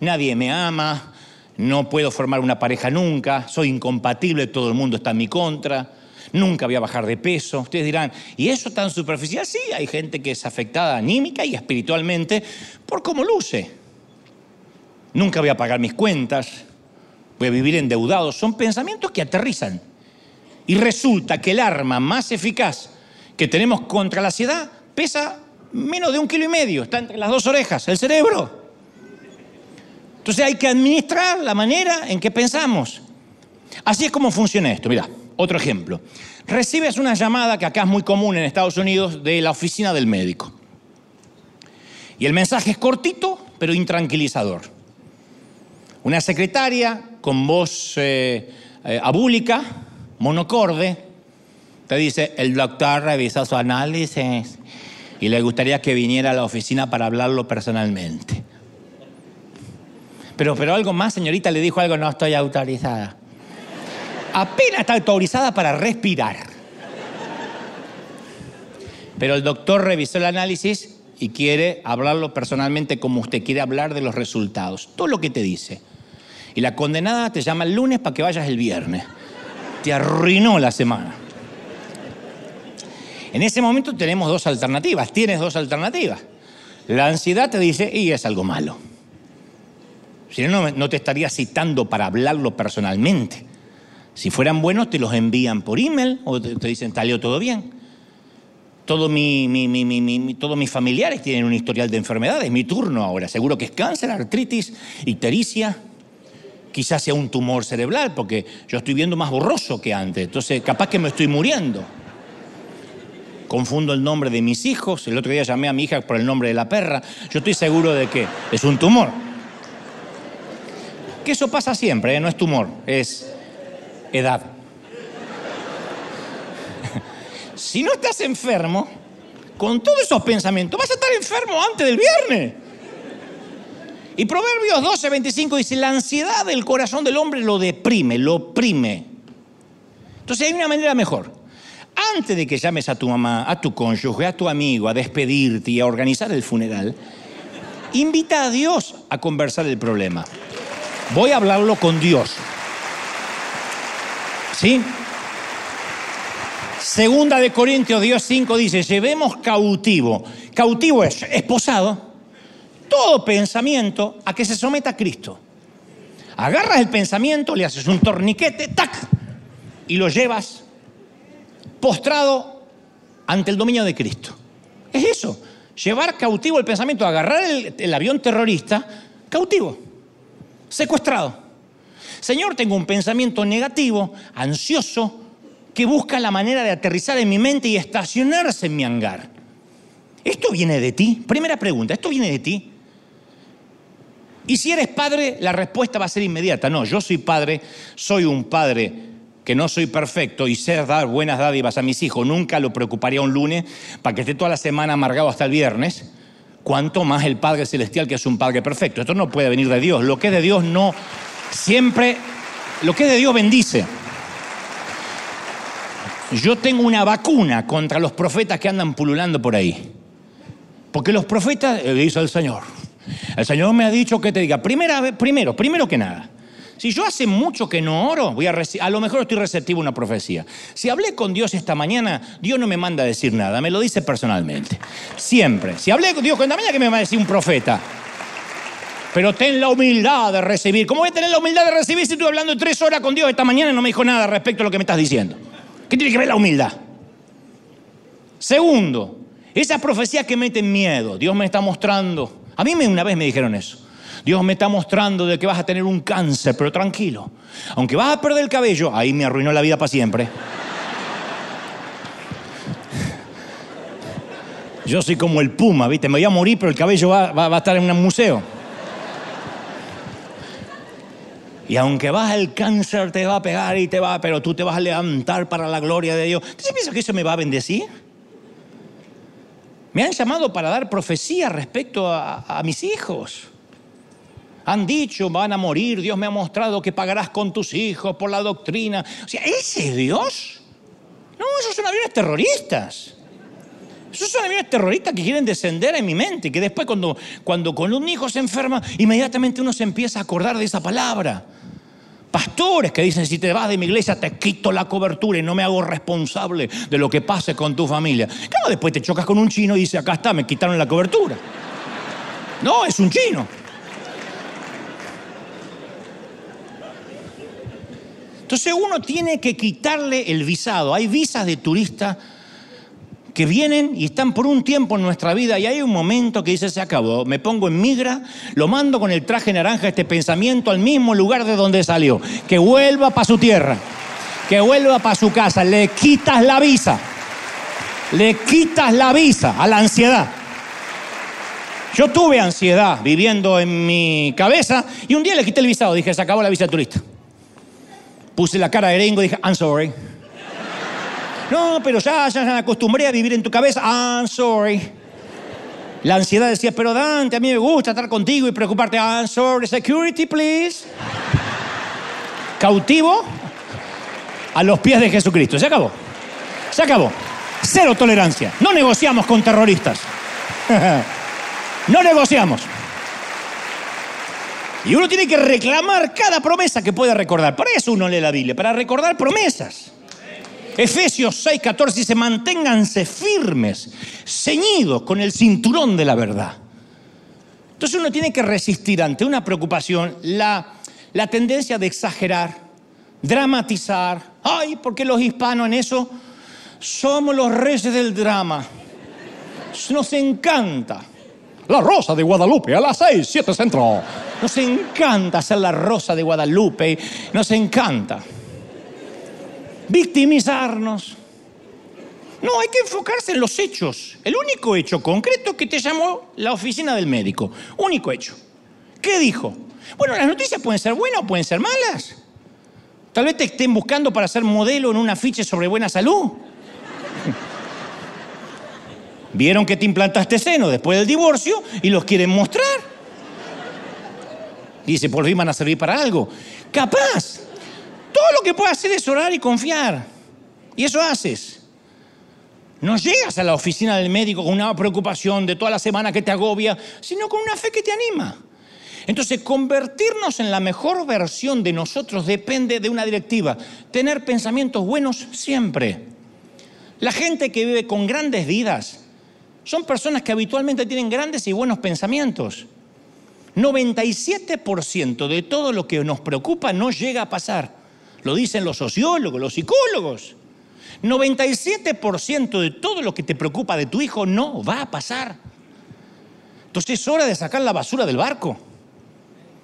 Nadie me ama, no puedo formar una pareja nunca, soy incompatible, todo el mundo está en mi contra, nunca voy a bajar de peso. Ustedes dirán, ¿y eso tan superficial? Sí, hay gente que es afectada anímica y espiritualmente por cómo luce. Nunca voy a pagar mis cuentas, voy a vivir endeudado. Son pensamientos que aterrizan. Y resulta que el arma más eficaz que tenemos contra la ansiedad pesa menos de un kilo y medio, está entre las dos orejas, el cerebro. Entonces hay que administrar la manera en que pensamos. Así es como funciona esto. Mira, otro ejemplo. Recibes una llamada que acá es muy común en Estados Unidos de la oficina del médico. Y el mensaje es cortito, pero intranquilizador. Una secretaria con voz eh, eh, abúlica, monocorde, te dice, el doctor revisa su análisis y le gustaría que viniera a la oficina para hablarlo personalmente. Pero, pero algo más, señorita, le dijo algo, no estoy autorizada. Apenas está autorizada para respirar. Pero el doctor revisó el análisis y quiere hablarlo personalmente como usted quiere hablar de los resultados. Todo lo que te dice. Y la condenada te llama el lunes para que vayas el viernes. Te arruinó la semana. En ese momento tenemos dos alternativas, tienes dos alternativas. La ansiedad te dice, y es algo malo. Si no, no te estaría citando para hablarlo personalmente. Si fueran buenos, te los envían por email o te, dicen, salió todo bien. Todo mi, todos mis familiares tienen un historial de enfermedades, mi turno ahora. Seguro que es cáncer, artritis, ictericia, quizás sea un tumor cerebral, porque yo estoy viendo más borroso que antes, entonces capaz que me estoy muriendo. Confundo el nombre de mis hijos, el otro día llamé a mi hija por el nombre de la perra, yo estoy seguro de que es un tumor. Que eso pasa siempre, ¿eh? no es tumor, es edad. <laughs> si no estás enfermo, con todos esos pensamientos, vas a estar enfermo antes del viernes. Y Proverbios 12, 25 dice, la ansiedad del corazón del hombre lo deprime, lo oprime. Entonces hay una manera mejor. Antes de que llames a tu mamá, a tu cónyuge, a tu amigo, a despedirte y a organizar el funeral, invita a Dios a conversar el problema. Voy a hablarlo con Dios. ¿Sí? Segunda de Corintios, Dios 5 dice, llevemos cautivo. Cautivo es esposado todo pensamiento a que se someta a Cristo. Agarras el pensamiento, le haces un torniquete, tac, y lo llevas postrado ante el dominio de Cristo. Es eso, llevar cautivo el pensamiento, agarrar el, avión terrorista cautivo, secuestrado. Señor, tengo un pensamiento negativo, ansioso, que busca la manera de aterrizar en mi mente y estacionarse en mi hangar. ¿Esto viene de ti? Primera pregunta, ¿esto viene de ti? Y si eres padre, la respuesta va a ser inmediata. No, yo soy padre, soy un padre que no soy perfecto y sé dar buenas dádivas a mis hijos. Nunca lo preocuparía un lunes para que esté toda la semana amargado hasta el viernes. Cuanto más el Padre Celestial que es un Padre perfecto. Esto no puede venir de Dios. Lo que es de Dios no siempre, lo que es de Dios bendice. Yo tengo una vacuna contra los profetas que andan pululando por ahí. Porque los profetas, le dice el Señor, el Señor me ha dicho que te diga, primera, primero, primero que nada, si yo hace mucho que no oro, voy a, a lo mejor estoy receptivo a una profecía. Si hablé con Dios esta mañana, Dios no me manda a decir nada, me lo dice personalmente. Siempre. Si hablé con Dios esta mañana, ¿qué me va a decir un profeta? Pero ten la humildad de recibir. ¿Cómo voy a tener la humildad de recibir si estoy hablando tres horas con Dios esta mañana y no me dijo nada respecto a lo que me estás diciendo? ¿Qué tiene que ver la humildad? Segundo, esa profecía que mete miedo, Dios me está mostrando a mí una vez me dijeron eso. Dios me está mostrando de que vas a tener un cáncer, pero tranquilo. Aunque vas a perder el cabello, ahí me arruinó la vida para siempre. Yo soy como el puma, ¿viste? Me voy a morir, pero el cabello va, a estar en un museo. Y aunque vas el cáncer te va a pegar y te va, pero tú te vas a levantar para la gloria de Dios. ¿Tú piensas que eso me va a bendecir? Me han llamado para dar profecía respecto a, mis hijos. Han dicho, van a morir, Dios me ha mostrado que pagarás con tus hijos por la doctrina. O sea, ¿ese es Dios? No, esos son aviones terroristas. Esos son aviones terroristas que quieren descender en mi mente, que después cuando, cuando con un hijo se enferma, inmediatamente uno se empieza a acordar de esa palabra. Pastores que dicen, si te vas de mi iglesia te quito la cobertura y no me hago responsable de lo que pase con tu familia. Claro, después te chocas con un chino y dice, acá está, me quitaron la cobertura. No, es un chino. Entonces uno tiene que quitarle el visado. Hay visas de turista que vienen y están por un tiempo en nuestra vida y hay un momento que dice, se acabó, me pongo en migra, lo mando con el traje naranja, este pensamiento al mismo lugar de donde salió, que vuelva para su tierra, que vuelva para su casa, le quitas la visa, le quitas la visa a la ansiedad. Yo tuve ansiedad viviendo en mi cabeza y un día le quité el visado, dije, se acabó la visa turista. Puse la cara de gringo y dije, I'm sorry. No, pero ya, ya me acostumbré a vivir en tu cabeza. I'm sorry. La ansiedad decía, pero Dante, a mí me gusta estar contigo y preocuparte. I'm sorry. Security, please. Cautivo a los pies de Jesucristo. Se acabó. Se acabó. Cero tolerancia. No negociamos con terroristas. <laughs> no negociamos. Y uno tiene que reclamar cada promesa que pueda recordar. Para eso uno lee la Biblia, para recordar promesas. Efesios 6:14 dice, manténganse firmes, ceñidos con el cinturón de la verdad. Entonces uno tiene que resistir ante una preocupación la, la tendencia de exagerar, dramatizar. Ay, porque los hispanos en eso somos los reyes del drama. Nos encanta. La rosa de Guadalupe a las 6, 7 centro. Nos encanta ser la rosa de Guadalupe. Nos encanta victimizarnos. No, hay que enfocarse en los hechos. El único hecho concreto que te llamó la oficina del médico. Único hecho. ¿Qué dijo? Bueno, las noticias pueden ser buenas o pueden ser malas. Tal vez te estén buscando para ser modelo en un afiche sobre buena salud. <laughs> Vieron que te implantaste seno después del divorcio y los quieren mostrar. Dice, por fin van a servir para algo. Capaz. Todo lo que puedes hacer es orar y confiar. Y eso haces. No llegas a la oficina del médico con una preocupación de toda la semana que te agobia, sino con una fe que te anima. Entonces, convertirnos en la mejor versión de nosotros depende de una directiva. Tener pensamientos buenos siempre. La gente que vive con grandes vidas son personas que habitualmente tienen grandes y buenos pensamientos. 97% de todo lo que nos preocupa no llega a pasar. Lo dicen los sociólogos, los psicólogos. 97% de todo lo que te preocupa de tu hijo no va a pasar. Entonces es hora de sacar la basura del barco.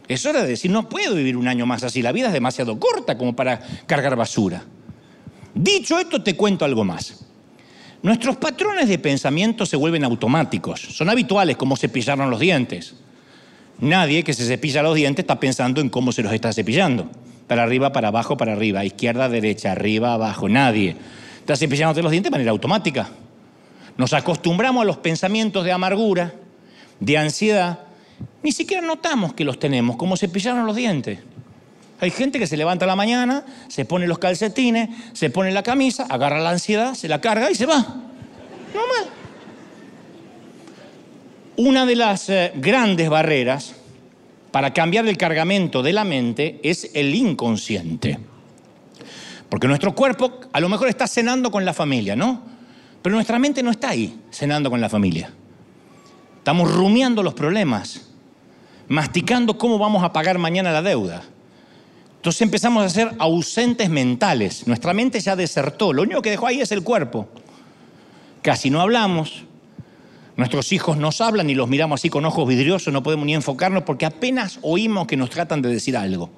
Es hora de decir, no puedo vivir un año más así, la vida es demasiado corta como para cargar basura. Dicho esto, te cuento algo más. Nuestros patrones de pensamiento se vuelven automáticos, son habituales como cepillaron los dientes. Nadie que se cepilla los dientes está pensando en cómo se los está cepillando. Para arriba, para abajo, para arriba, izquierda, derecha, arriba, abajo, nadie. Estás cepillándote los dientes de manera automática. Nos acostumbramos a los pensamientos de amargura, de ansiedad. Ni siquiera notamos que los tenemos, como cepillaron los dientes. Hay gente que se levanta a la mañana, se pone los calcetines, se pone la camisa, agarra la ansiedad, se la carga y se va. Una de las eh, grandes barreras para cambiar el cargamento de la mente es el inconsciente. Porque nuestro cuerpo a lo mejor está cenando con la familia, ¿no? Pero nuestra mente no está ahí cenando con la familia. Estamos rumiando los problemas, masticando cómo vamos a pagar mañana la deuda. Entonces empezamos a ser ausentes mentales. Nuestra mente ya desertó. Lo único que dejó ahí es el cuerpo. Casi no hablamos, Nuestros hijos nos hablan y los miramos así con ojos vidriosos, no podemos ni enfocarnos porque apenas oímos que nos tratan de decir algo.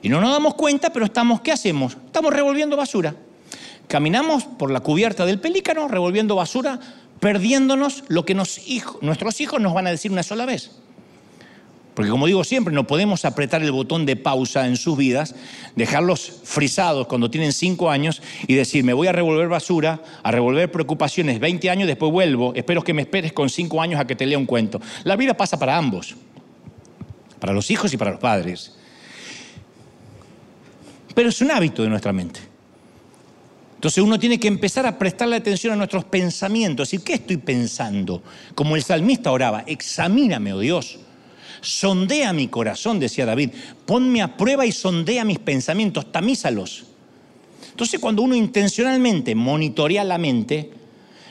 Y no nos damos cuenta, pero estamos, ¿qué hacemos? Estamos revolviendo basura. Caminamos por la cubierta del pelícano, revolviendo basura, perdiéndonos lo que nuestros hijos nos van a decir una sola vez. Porque como digo siempre, no podemos apretar el botón de pausa en sus vidas, dejarlos frisados cuando tienen cinco años y decir, me voy a revolver basura, a revolver preocupaciones 20 años, después vuelvo, espero que me esperes con cinco años a que te lea un cuento. La vida pasa para ambos, para los hijos y para los padres. Pero es un hábito de nuestra mente. Entonces uno tiene que empezar a prestarle atención a nuestros pensamientos. ¿Y qué estoy pensando? Como el salmista oraba, examíname, oh Dios. Sondea mi corazón, decía David. Ponme a prueba y sondea mis pensamientos, tamízalos. Entonces cuando uno intencionalmente monitorea la mente,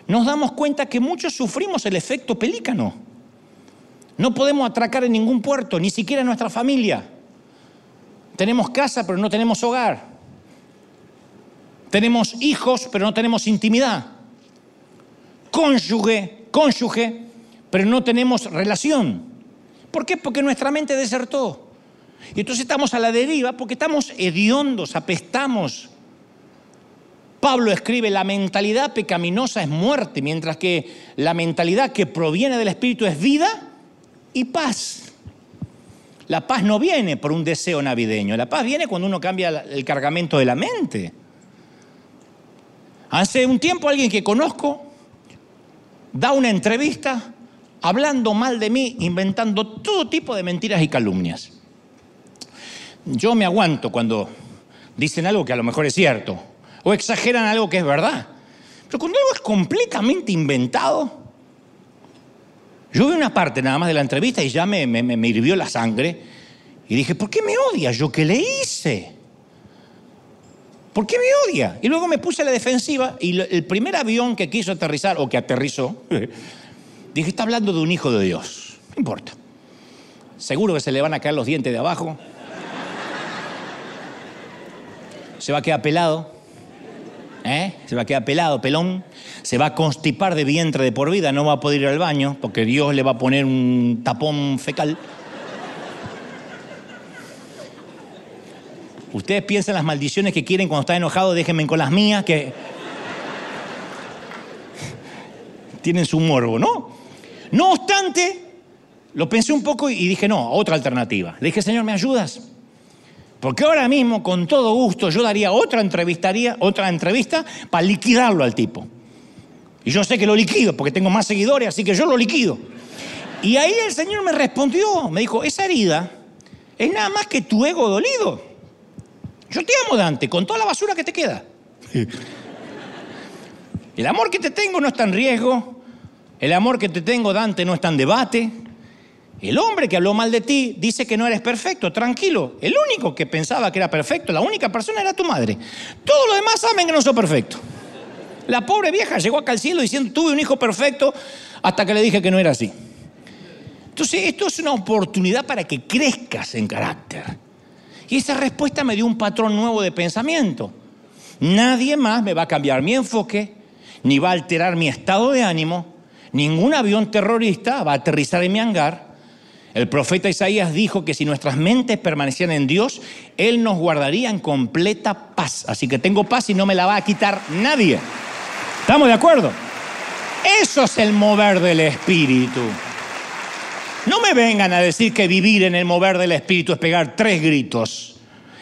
nos damos cuenta que muchos sufrimos el efecto pelícano. No podemos atracar en ningún puerto, ni siquiera en nuestra familia. Tenemos casa, pero no tenemos hogar. Tenemos hijos, pero no tenemos intimidad. Cónyuge, cónyuge, pero no tenemos relación. ¿Por qué? Porque nuestra mente desertó. Y entonces estamos a la deriva porque estamos hediondos, apestamos. Pablo escribe, la mentalidad pecaminosa es muerte, mientras que la mentalidad que proviene del Espíritu es vida y paz. La paz no viene por un deseo navideño, la paz viene cuando uno cambia el cargamento de la mente. Hace un tiempo alguien que conozco da una entrevista hablando mal de mí, inventando todo tipo de mentiras y calumnias. Yo me aguanto cuando dicen algo que a lo mejor es cierto, o exageran algo que es verdad. Pero cuando algo es completamente inventado, yo vi una parte nada más de la entrevista y ya me, me, hirvió la sangre. Y dije, ¿por qué me odia? ¿Yo qué le hice? ¿Por qué me odia? Y luego me puse a la defensiva y el primer avión que quiso aterrizar, o que aterrizó, <laughs> dije, está hablando de un hijo de Dios. No importa. Seguro que se le van a caer los dientes de abajo. Se va a quedar pelado. ¿Eh? Se va a quedar pelado, pelón. Se va a constipar de vientre de por vida, no va a poder ir al baño porque Dios le va a poner un tapón fecal. Ustedes piensan las maldiciones que quieren cuando están enojados, déjenme con las mías, que tienen su morbo, ¿no? No obstante, lo pensé un poco y dije, no, otra alternativa. Le dije, Señor, ¿me ayudas? Porque ahora mismo, con todo gusto, yo daría otra, entrevistaría, otra entrevista para liquidarlo al tipo. Y yo sé que lo liquido porque tengo más seguidores, así que yo lo liquido. Y ahí el Señor me respondió, me dijo, esa herida es nada más que tu ego dolido. Yo te amo, Dante, con toda la basura que te queda. El amor que te tengo no está en riesgo. El amor que te tengo, Dante, no está en debate. El hombre que habló mal de ti dice que no eres perfecto, tranquilo. El único que pensaba que era perfecto, la única persona era tu madre. Todos los demás saben que no soy perfecto. La pobre vieja llegó acá al cielo diciendo, tuve un hijo perfecto, hasta que le dije que no era así. Entonces, esto es una oportunidad para que crezcas en carácter. Y esa respuesta me dio un patrón nuevo de pensamiento. Nadie más me va a cambiar mi enfoque, ni va a alterar mi estado de ánimo. Ningún avión terrorista va a aterrizar en mi hangar el profeta Isaías dijo que si nuestras mentes permanecían en Dios, Él nos guardaría en completa paz. Así que tengo paz y no me la va a quitar nadie. ¿Estamos de acuerdo? Eso es el mover del Espíritu. No me vengan a decir que vivir en el mover del Espíritu es pegar tres gritos,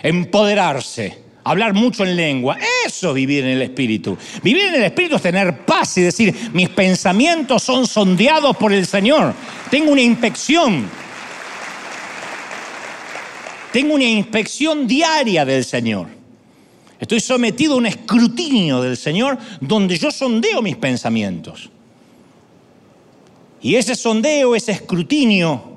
empoderarse, hablar mucho en lengua. Eso es vivir en el Espíritu. Vivir en el Espíritu es tener paz y decir, mis pensamientos son sondeados por el Señor. Tengo una inspección. Tengo una inspección diaria del Señor. Estoy sometido a un escrutinio del Señor donde yo sondeo mis pensamientos. Y ese sondeo, ese escrutinio,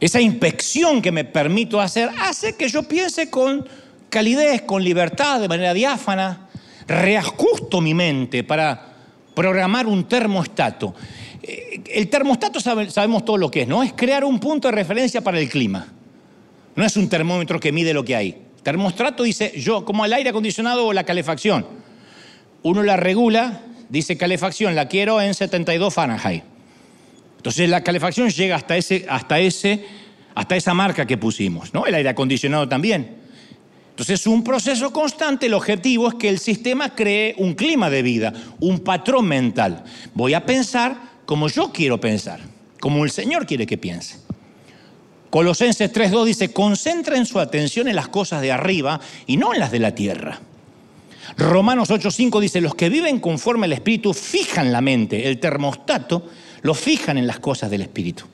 esa inspección que me permito hacer hace que yo piense con calidez, con libertad, de manera diáfana, reajusto mi mente para programar un termostato. Eh, el termostato sabemos todo lo que es, ¿no? Es crear un punto de referencia para el clima. No es un termómetro que mide lo que hay. Termostato dice, yo, como el aire acondicionado o la calefacción, uno la regula dice calefacción, la quiero en 72 Fahrenheit. Entonces la calefacción llega hasta, ese, hasta, ese, hasta esa marca que pusimos, ¿no? El aire acondicionado también. Entonces es un proceso constante, el objetivo es que el sistema cree un clima de vida, un patrón mental. Voy a pensar como yo quiero pensar, como el Señor quiere que piense. Colosenses 3.2 dice, concentren su atención en las cosas de arriba y no en las de la tierra. Romanos 8.5 dice, los que viven conforme al Espíritu fijan la mente, el termostato lo fijan en las cosas del Espíritu.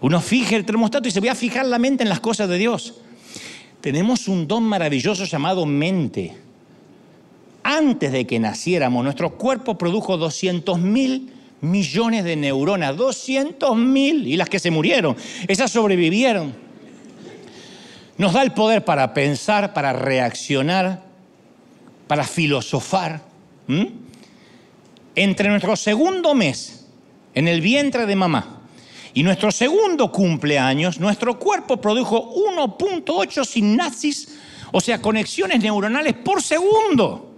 Uno fija el termostato y se voy a fijar la mente en las cosas de Dios. Tenemos un don maravilloso llamado mente. Antes de que naciéramos, nuestro cuerpo produjo 200 mil millones de neuronas, 200 mil, y las que se murieron, esas sobrevivieron. Nos da el poder para pensar, para reaccionar, para filosofar. Entre nuestro segundo mes en el vientre de mamá. Y nuestro segundo cumpleaños, nuestro cuerpo produjo 1.8 sinapsis, o sea, conexiones neuronales por segundo.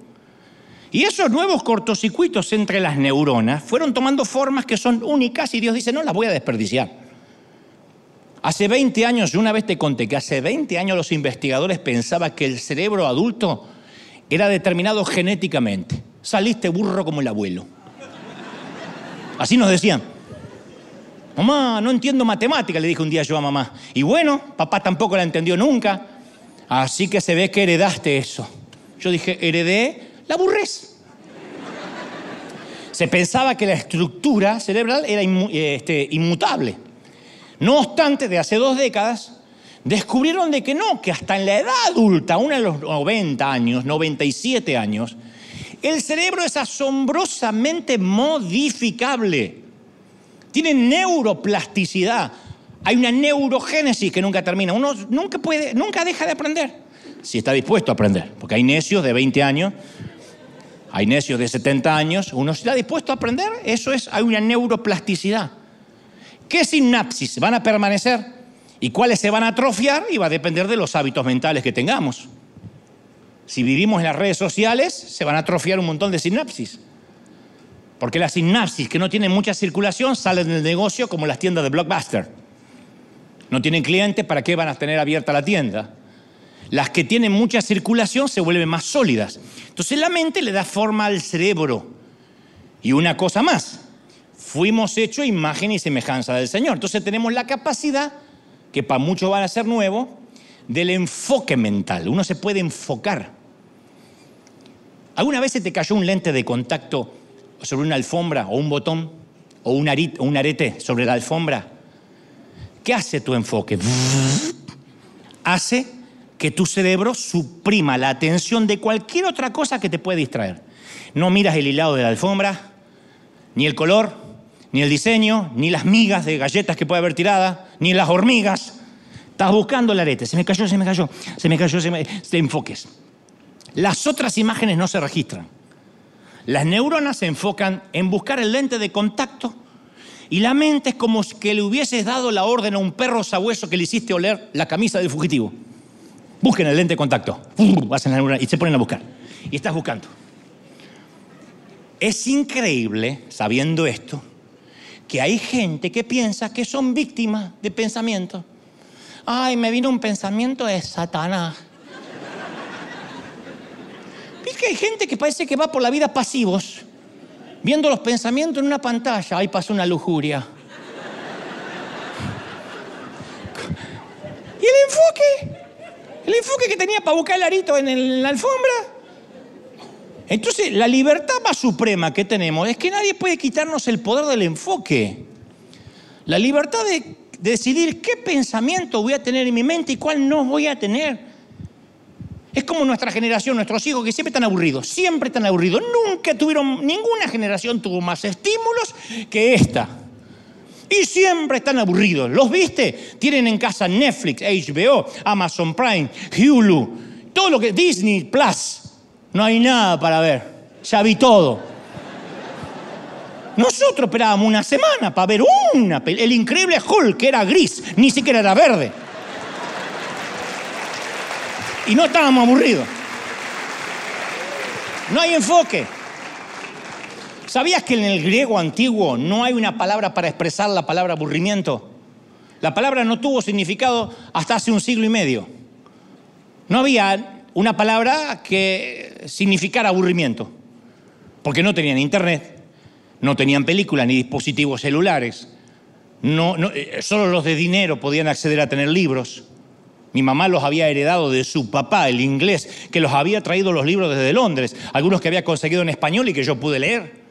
Y esos nuevos cortocircuitos entre las neuronas fueron tomando formas que son únicas y Dios dice, no las voy a desperdiciar. Hace 20 años, yo una vez te conté que hace 20 años los investigadores pensaban que el cerebro adulto era determinado genéticamente. Saliste burro como el abuelo. Así nos decían. Mamá, no entiendo matemática, le dije un día yo a mamá. Y bueno, papá tampoco la entendió nunca. Así que se ve que heredaste eso. Yo dije, heredé la burrez. Se pensaba que la estructura cerebral era este, inmutable. No obstante, de hace dos décadas, descubrieron de que no, que hasta en la edad adulta, aún en los 90 años, 97 años, el cerebro es asombrosamente modificable. Tiene neuroplasticidad. Hay una neurogénesis que nunca termina. Uno nunca puede, nunca deja de aprender. Si está dispuesto a aprender. Porque hay necios de 20 años, hay necios de 70 años. Uno está dispuesto a aprender, eso es, hay una neuroplasticidad. ¿Qué sinapsis van a permanecer? ¿Y cuáles se van a atrofiar? Y va a depender de los hábitos mentales que tengamos. Si vivimos en las redes sociales, se van a atrofiar un montón de sinapsis. Porque las sinapsis que no tienen mucha circulación salen del negocio como las tiendas de Blockbuster. No tienen clientes, ¿para qué van a tener abierta la tienda? Las que tienen mucha circulación se vuelven más sólidas. Entonces la mente le da forma al cerebro. Y una cosa más, fuimos hechos imagen y semejanza del Señor. Entonces tenemos la capacidad, que para muchos van a ser nuevo, del enfoque mental. Uno se puede enfocar. ¿Alguna vez se te cayó un lente de contacto sobre una alfombra o un botón o un, arete sobre la alfombra? ¿Qué hace tu enfoque? <laughs> Hace que tu cerebro suprima la atención de cualquier otra cosa que te puede distraer. No miras el hilado de la alfombra, ni el color, ni el diseño, ni las migas de galletas que puede haber tiradas, ni las hormigas. Estás buscando el arete, se me cayó, se me cayó, se me cayó, se me... Te enfoques. Las otras imágenes no se registran. Las neuronas se enfocan en buscar el lente de contacto y la mente es como que le hubieses dado la orden a un perro sabueso que le hiciste oler la camisa del fugitivo. Busquen el lente de contacto. y se ponen a buscar. Y estás buscando. Es increíble, sabiendo esto, que hay gente que piensa que son víctimas de pensamientos. Ay, me vino un pensamiento de Satanás que hay gente que parece que va por la vida pasivos, viendo los pensamientos en una pantalla. Ahí pasó una lujuria. <laughs> ¿Y el enfoque? El enfoque que tenía para buscar el arito en, la alfombra. Entonces, la libertad más suprema que tenemos es que nadie puede quitarnos el poder del enfoque. La libertad de decidir qué pensamiento voy a tener en mi mente y cuál no voy a tener. Es como nuestra generación, nuestros hijos que siempre están aburridos, siempre están aburridos. Nunca tuvieron, ninguna generación tuvo más estímulos que esta. Y siempre están aburridos. ¿Los viste? Tienen en casa Netflix, HBO, Amazon Prime, Hulu, todo lo que Disney Plus. No hay nada para ver. Ya vi todo. Nosotros esperábamos una semana para ver una El increíble Hulk, que era gris, ni siquiera era verde y no estábamos aburridos. No hay enfoque. ¿Sabías que en el griego antiguo no hay una palabra para expresar la palabra aburrimiento? La palabra no tuvo significado hasta hace un siglo y medio. No había una palabra que significara aburrimiento, porque no tenían internet, no tenían películas ni dispositivos celulares, eh, solo los de dinero podían acceder a tener libros. Mi mamá los había heredado de su papá, el inglés, que los había traído los libros desde Londres, algunos que había conseguido en español y que yo pude leer.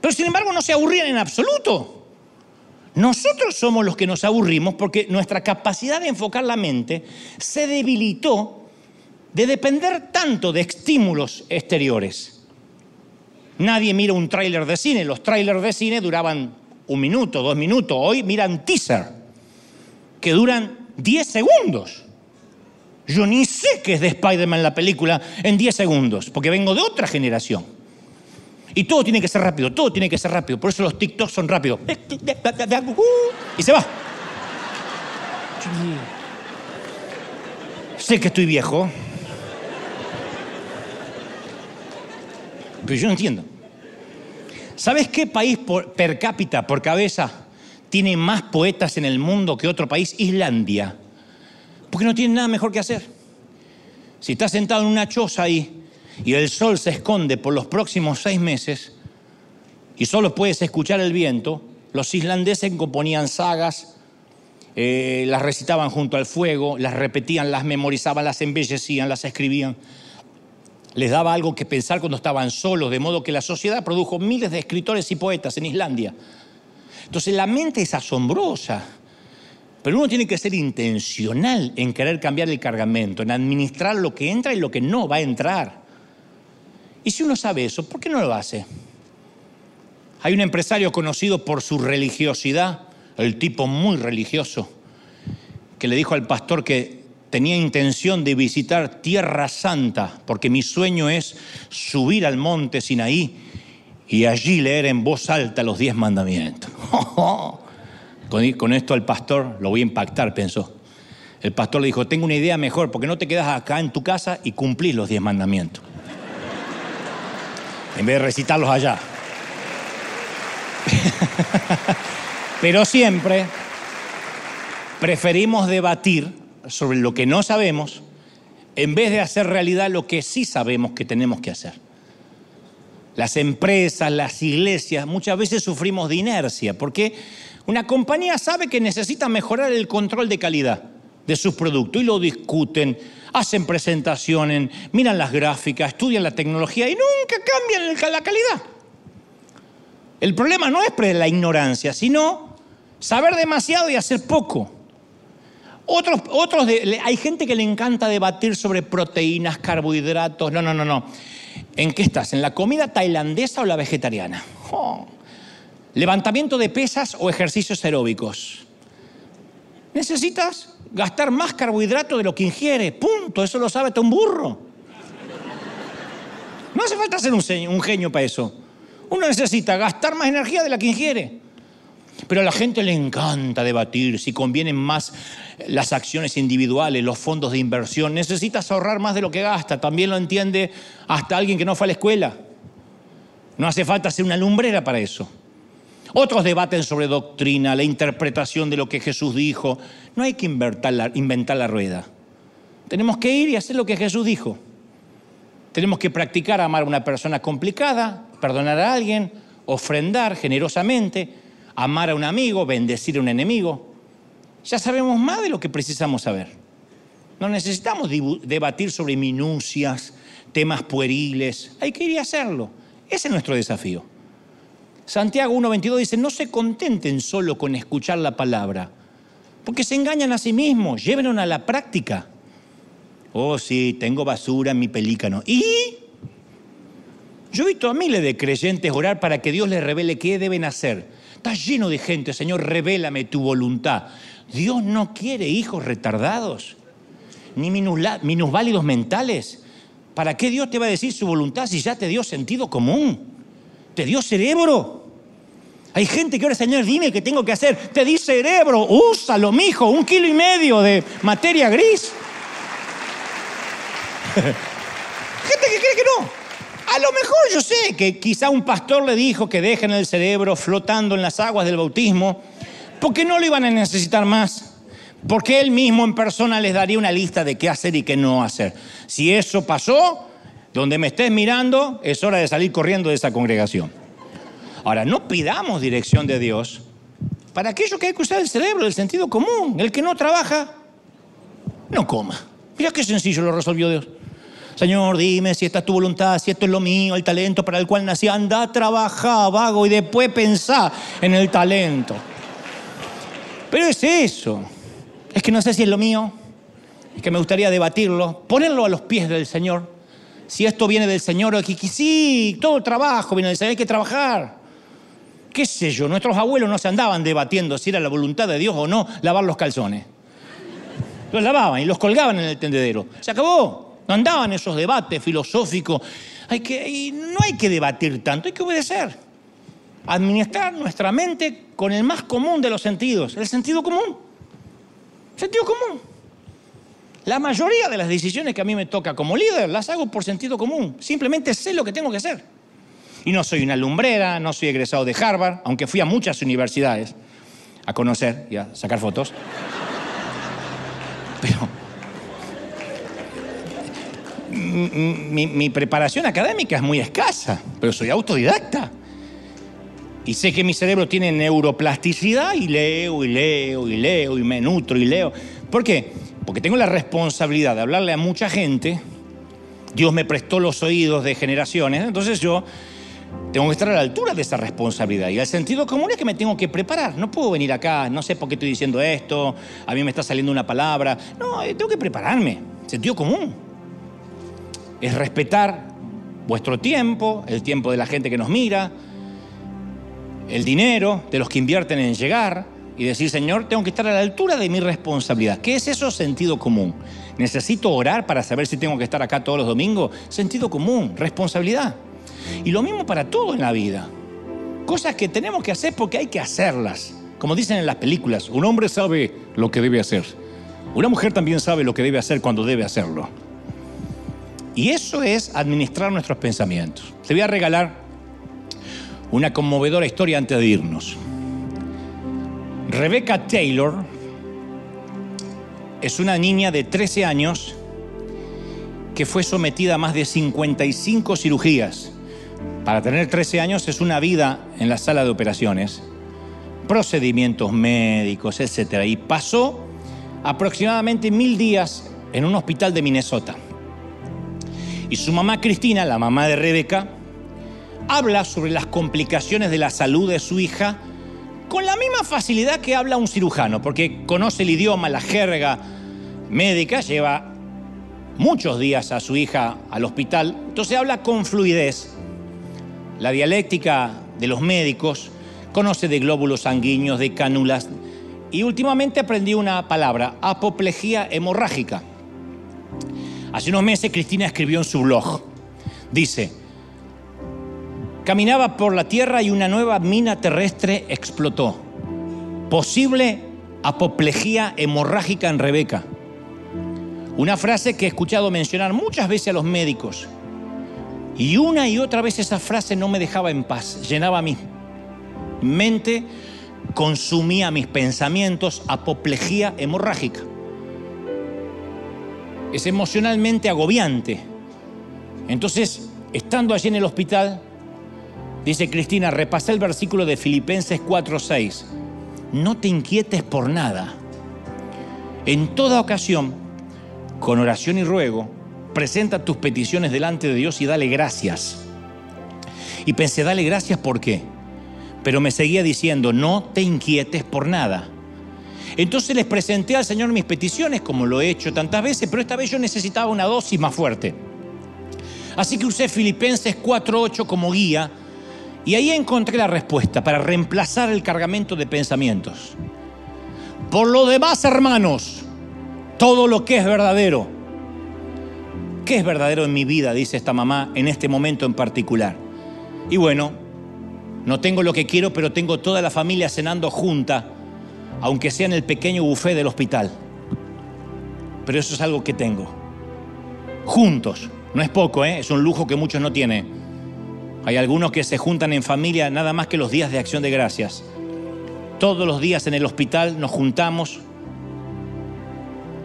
Pero sin embargo no se aburrían en absoluto. Nosotros somos los que nos aburrimos porque nuestra capacidad de enfocar la mente se debilitó de depender tanto de estímulos exteriores. Nadie mira un tráiler de cine, los tráilers de cine duraban un minuto, dos minutos, hoy miran teaser, que duran 10 segundos. Yo ni sé qué es de Spider-Man la película en 10 segundos, porque vengo de otra generación. Y todo tiene que ser rápido, todo tiene que ser rápido. Por eso los TikToks son rápidos. Y se va. Sé que estoy viejo. Pero yo no entiendo. ¿Sabes qué país per cápita, por cabeza, tiene más poetas en el mundo que otro país, Islandia, porque no tiene nada mejor que hacer. Si estás sentado en una choza ahí y el sol se esconde por los próximos seis meses y solo puedes escuchar el viento, los islandeses componían sagas, eh, las recitaban junto al fuego, las repetían, las memorizaban, las embellecían, las escribían. Les daba algo que pensar cuando estaban solos, de modo que la sociedad produjo miles de escritores y poetas en Islandia. Entonces la mente es asombrosa, pero uno tiene que ser intencional en querer cambiar el cargamento, en administrar lo que entra y lo que no va a entrar. Y si uno sabe eso, ¿por qué no lo hace? Hay un empresario conocido por su religiosidad, el tipo muy religioso, que le dijo al pastor que tenía intención de visitar Tierra Santa, porque mi sueño es subir al monte Sinaí y allí leer en voz alta los diez mandamientos. <laughs> Con esto el pastor lo voy a impactar, pensó. El pastor le dijo, tengo una idea mejor, porque no te quedas acá en tu casa y cumplís los diez mandamientos. en vez de recitarlos allá. <laughs> Pero siempre preferimos debatir sobre lo que no sabemos en vez de hacer realidad lo que sí sabemos que tenemos que hacer. Las empresas, las iglesias, muchas veces sufrimos de inercia, porque una compañía sabe que necesita mejorar el control de calidad de sus productos y lo discuten, hacen presentaciones, miran las gráficas, estudian la tecnología y nunca cambian la calidad. El problema no es la ignorancia, sino saber demasiado y hacer poco. Otros, otros hay gente que le encanta debatir sobre proteínas, carbohidratos. No, no, no, no. ¿En qué estás? ¿En la comida tailandesa o la vegetariana? ¿Levantamiento de pesas o ejercicios aeróbicos? Necesitas gastar más carbohidrato de lo que ingiere. Punto. Eso lo sabe hasta un burro. No hace falta ser un, un genio para eso. Uno necesita gastar más energía de la que ingiere. Pero a la gente le encanta debatir si convienen más las acciones individuales, los fondos de inversión. Necesitas ahorrar más de lo que gasta. También lo entiende hasta alguien que no fue a la escuela. No hace falta ser una lumbrera para eso. Otros debaten sobre doctrina, la interpretación de lo que Jesús dijo. No hay que inventar la, inventar la rueda. Tenemos que ir y hacer lo que Jesús dijo. Tenemos que practicar amar a una persona complicada, perdonar a alguien, ofrendar generosamente, amar a un amigo, bendecir a un enemigo. Ya sabemos más de lo que precisamos saber. No necesitamos debatir sobre minucias, temas pueriles. Hay que ir a hacerlo. Ese es nuestro desafío. Santiago 1.22 dice, no se contenten solo con escuchar la palabra, porque se engañan a sí mismos, llévenlo a la práctica. Oh, sí, tengo basura en mi pelícano. ¿Y? Yo he visto a miles de creyentes orar para que Dios les revele qué deben hacer Está lleno de gente, Señor, revélame tu voluntad. Dios no quiere hijos retardados, ni minusválidos mentales. ¿Para qué Dios te va a decir su voluntad si ya te dio sentido común? Te dio cerebro. Hay gente que ahora, Señor, dime qué tengo que hacer. Te di cerebro, úsalo, mijo, un kilo y medio de materia gris. <laughs> gente que cree que no. A lo mejor yo sé que quizá un pastor le dijo que dejen el cerebro flotando en las aguas del bautismo, porque no lo iban a necesitar más, porque él mismo en persona les daría una lista de qué hacer y qué no hacer. Si eso pasó, donde me estés mirando, es hora de salir corriendo de esa congregación. Ahora, no pidamos dirección de Dios para aquello que hay que usar el cerebro, el sentido común. El que no trabaja, no coma. Mira qué sencillo lo resolvió Dios. Señor, dime si esta es tu voluntad, si esto es lo mío, el talento para el cual nací. Anda a trabajar, vago, y después pensá en el talento. Pero es eso. Es que no sé si es lo mío. Es que me gustaría debatirlo, ponerlo a los pies del Señor. Si esto viene del Señor, aquí, sí, todo trabajo viene del Señor, hay que trabajar. ¿Qué sé yo? Nuestros abuelos no se andaban debatiendo si era la voluntad de Dios o no lavar los calzones. Los lavaban y los colgaban en el tendedero. Se acabó. No andaban esos debates filosóficos. Hay que, no hay que debatir tanto, hay que obedecer. Administrar nuestra mente con el más común de los sentidos, el sentido común. Sentido común. La mayoría de las decisiones que a mí me toca como líder las hago por sentido común. Simplemente sé lo que tengo que hacer. Y no soy una lumbrera, no soy egresado de Harvard, aunque fui a muchas universidades a conocer y a sacar fotos. <laughs> Pero mi, preparación académica es muy escasa, pero soy autodidacta. Y sé que mi cerebro tiene neuroplasticidad y leo y leo y leo y me nutro y leo. ¿Por qué? Porque tengo la responsabilidad de hablarle a mucha gente. Dios me prestó los oídos de generaciones, entonces yo tengo que estar a la altura de esa responsabilidad. Y el sentido común es que me tengo que preparar. No puedo venir acá, no sé por qué estoy diciendo esto, a mí me está saliendo una palabra. No, eh, tengo que prepararme. Sentido común. Es respetar vuestro tiempo, el tiempo de la gente que nos mira, el dinero de los que invierten en llegar y decir, Señor, tengo que estar a la altura de mi responsabilidad. ¿Qué es eso sentido común? ¿Necesito orar para saber si tengo que estar acá todos los domingos? Sentido común, responsabilidad. Y lo mismo para todo en la vida. Cosas que tenemos que hacer porque hay que hacerlas. Como dicen en las películas, un hombre sabe lo que debe hacer. Una mujer también sabe lo que debe hacer cuando debe hacerlo. Y eso es administrar nuestros pensamientos. Te voy a regalar una conmovedora historia antes de irnos. Rebecca Taylor es una niña de 13 años que fue sometida a más de 55 cirugías para tener 13 años es una vida en la sala de operaciones, procedimientos médicos, etc. Y pasó aproximadamente mil días en un hospital de Minnesota. Y su mamá Cristina, la mamá de Rebeca, habla sobre las complicaciones de la salud de su hija con la misma facilidad que habla un cirujano, porque conoce el idioma, la jerga médica, lleva muchos días a su hija al hospital, entonces habla con fluidez la dialéctica de los médicos, conoce de glóbulos sanguíneos, de cánulas y últimamente aprendí una palabra, apoplejía hemorrágica. Hace unos meses Cristina escribió en su blog, dice, caminaba por la tierra y una nueva mina terrestre explotó. Posible apoplejía hemorrágica en Rebeca. Una frase que he escuchado mencionar muchas veces a los médicos y una y otra vez esa frase no me dejaba en paz, llenaba mi mente, consumía mis pensamientos, apoplejía hemorrágica. Es emocionalmente agobiante. Entonces, estando allí en el hospital, dice Cristina, repasé el versículo de Filipenses 4:6. No te inquietes por nada. En toda ocasión, con oración y ruego, presenta tus peticiones delante de Dios y dale gracias. Y pensé, dale gracias por qué. Pero me seguía diciendo, no te inquietes por nada. Entonces les presenté al Señor mis peticiones, como lo he hecho tantas veces, pero esta vez yo necesitaba una dosis más fuerte. Así que usé Filipenses 4.8 como guía y ahí encontré la respuesta para reemplazar el cargamento de pensamientos. Por lo demás, hermanos, todo lo que es verdadero, ¿Qué es verdadero en mi vida? Dice esta mamá en este momento en particular. Y bueno, no tengo lo que quiero, pero tengo toda la familia cenando junta, aunque sea en el pequeño buffet del hospital. pero eso es algo que tengo. Juntos. No es poco, ¿eh? es un lujo que muchos no tienen. Hay algunos que se juntan en familia nada más que los días de acción de gracias. Todos los días en el hospital nos juntamos,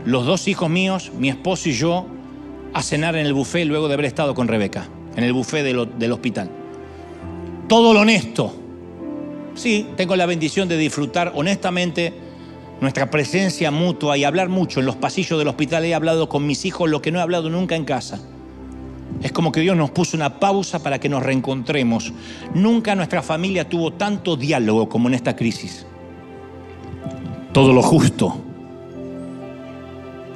los dos hijos míos, mi esposo y yo, a cenar en el buffet luego de haber estado con Rebeca, en el buffet del hospital. Todo lo honesto. Sí, tengo la bendición de disfrutar honestamente nuestra presencia mutua y hablar mucho en los pasillos del hospital. He hablado con mis hijos lo que no he hablado nunca en casa. Es como que Dios nos puso una pausa para que nos reencontremos. Nunca nuestra familia tuvo tanto diálogo como en esta crisis. Todo lo justo.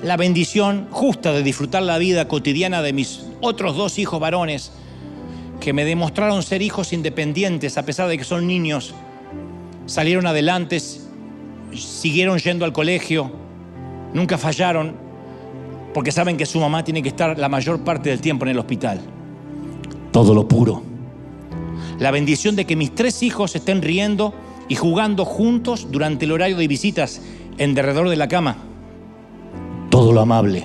La bendición justa de disfrutar la vida cotidiana de mis otros dos hijos varones, que me demostraron ser hijos independientes a pesar de que son niños. Salieron adelante, siguieron yendo al colegio, nunca fallaron, porque saben que su mamá tiene que estar la mayor parte del tiempo en el hospital. Todo lo puro. La bendición de que mis tres hijos estén riendo y jugando juntos durante el horario de visitas en derredor de la cama. Todo lo amable.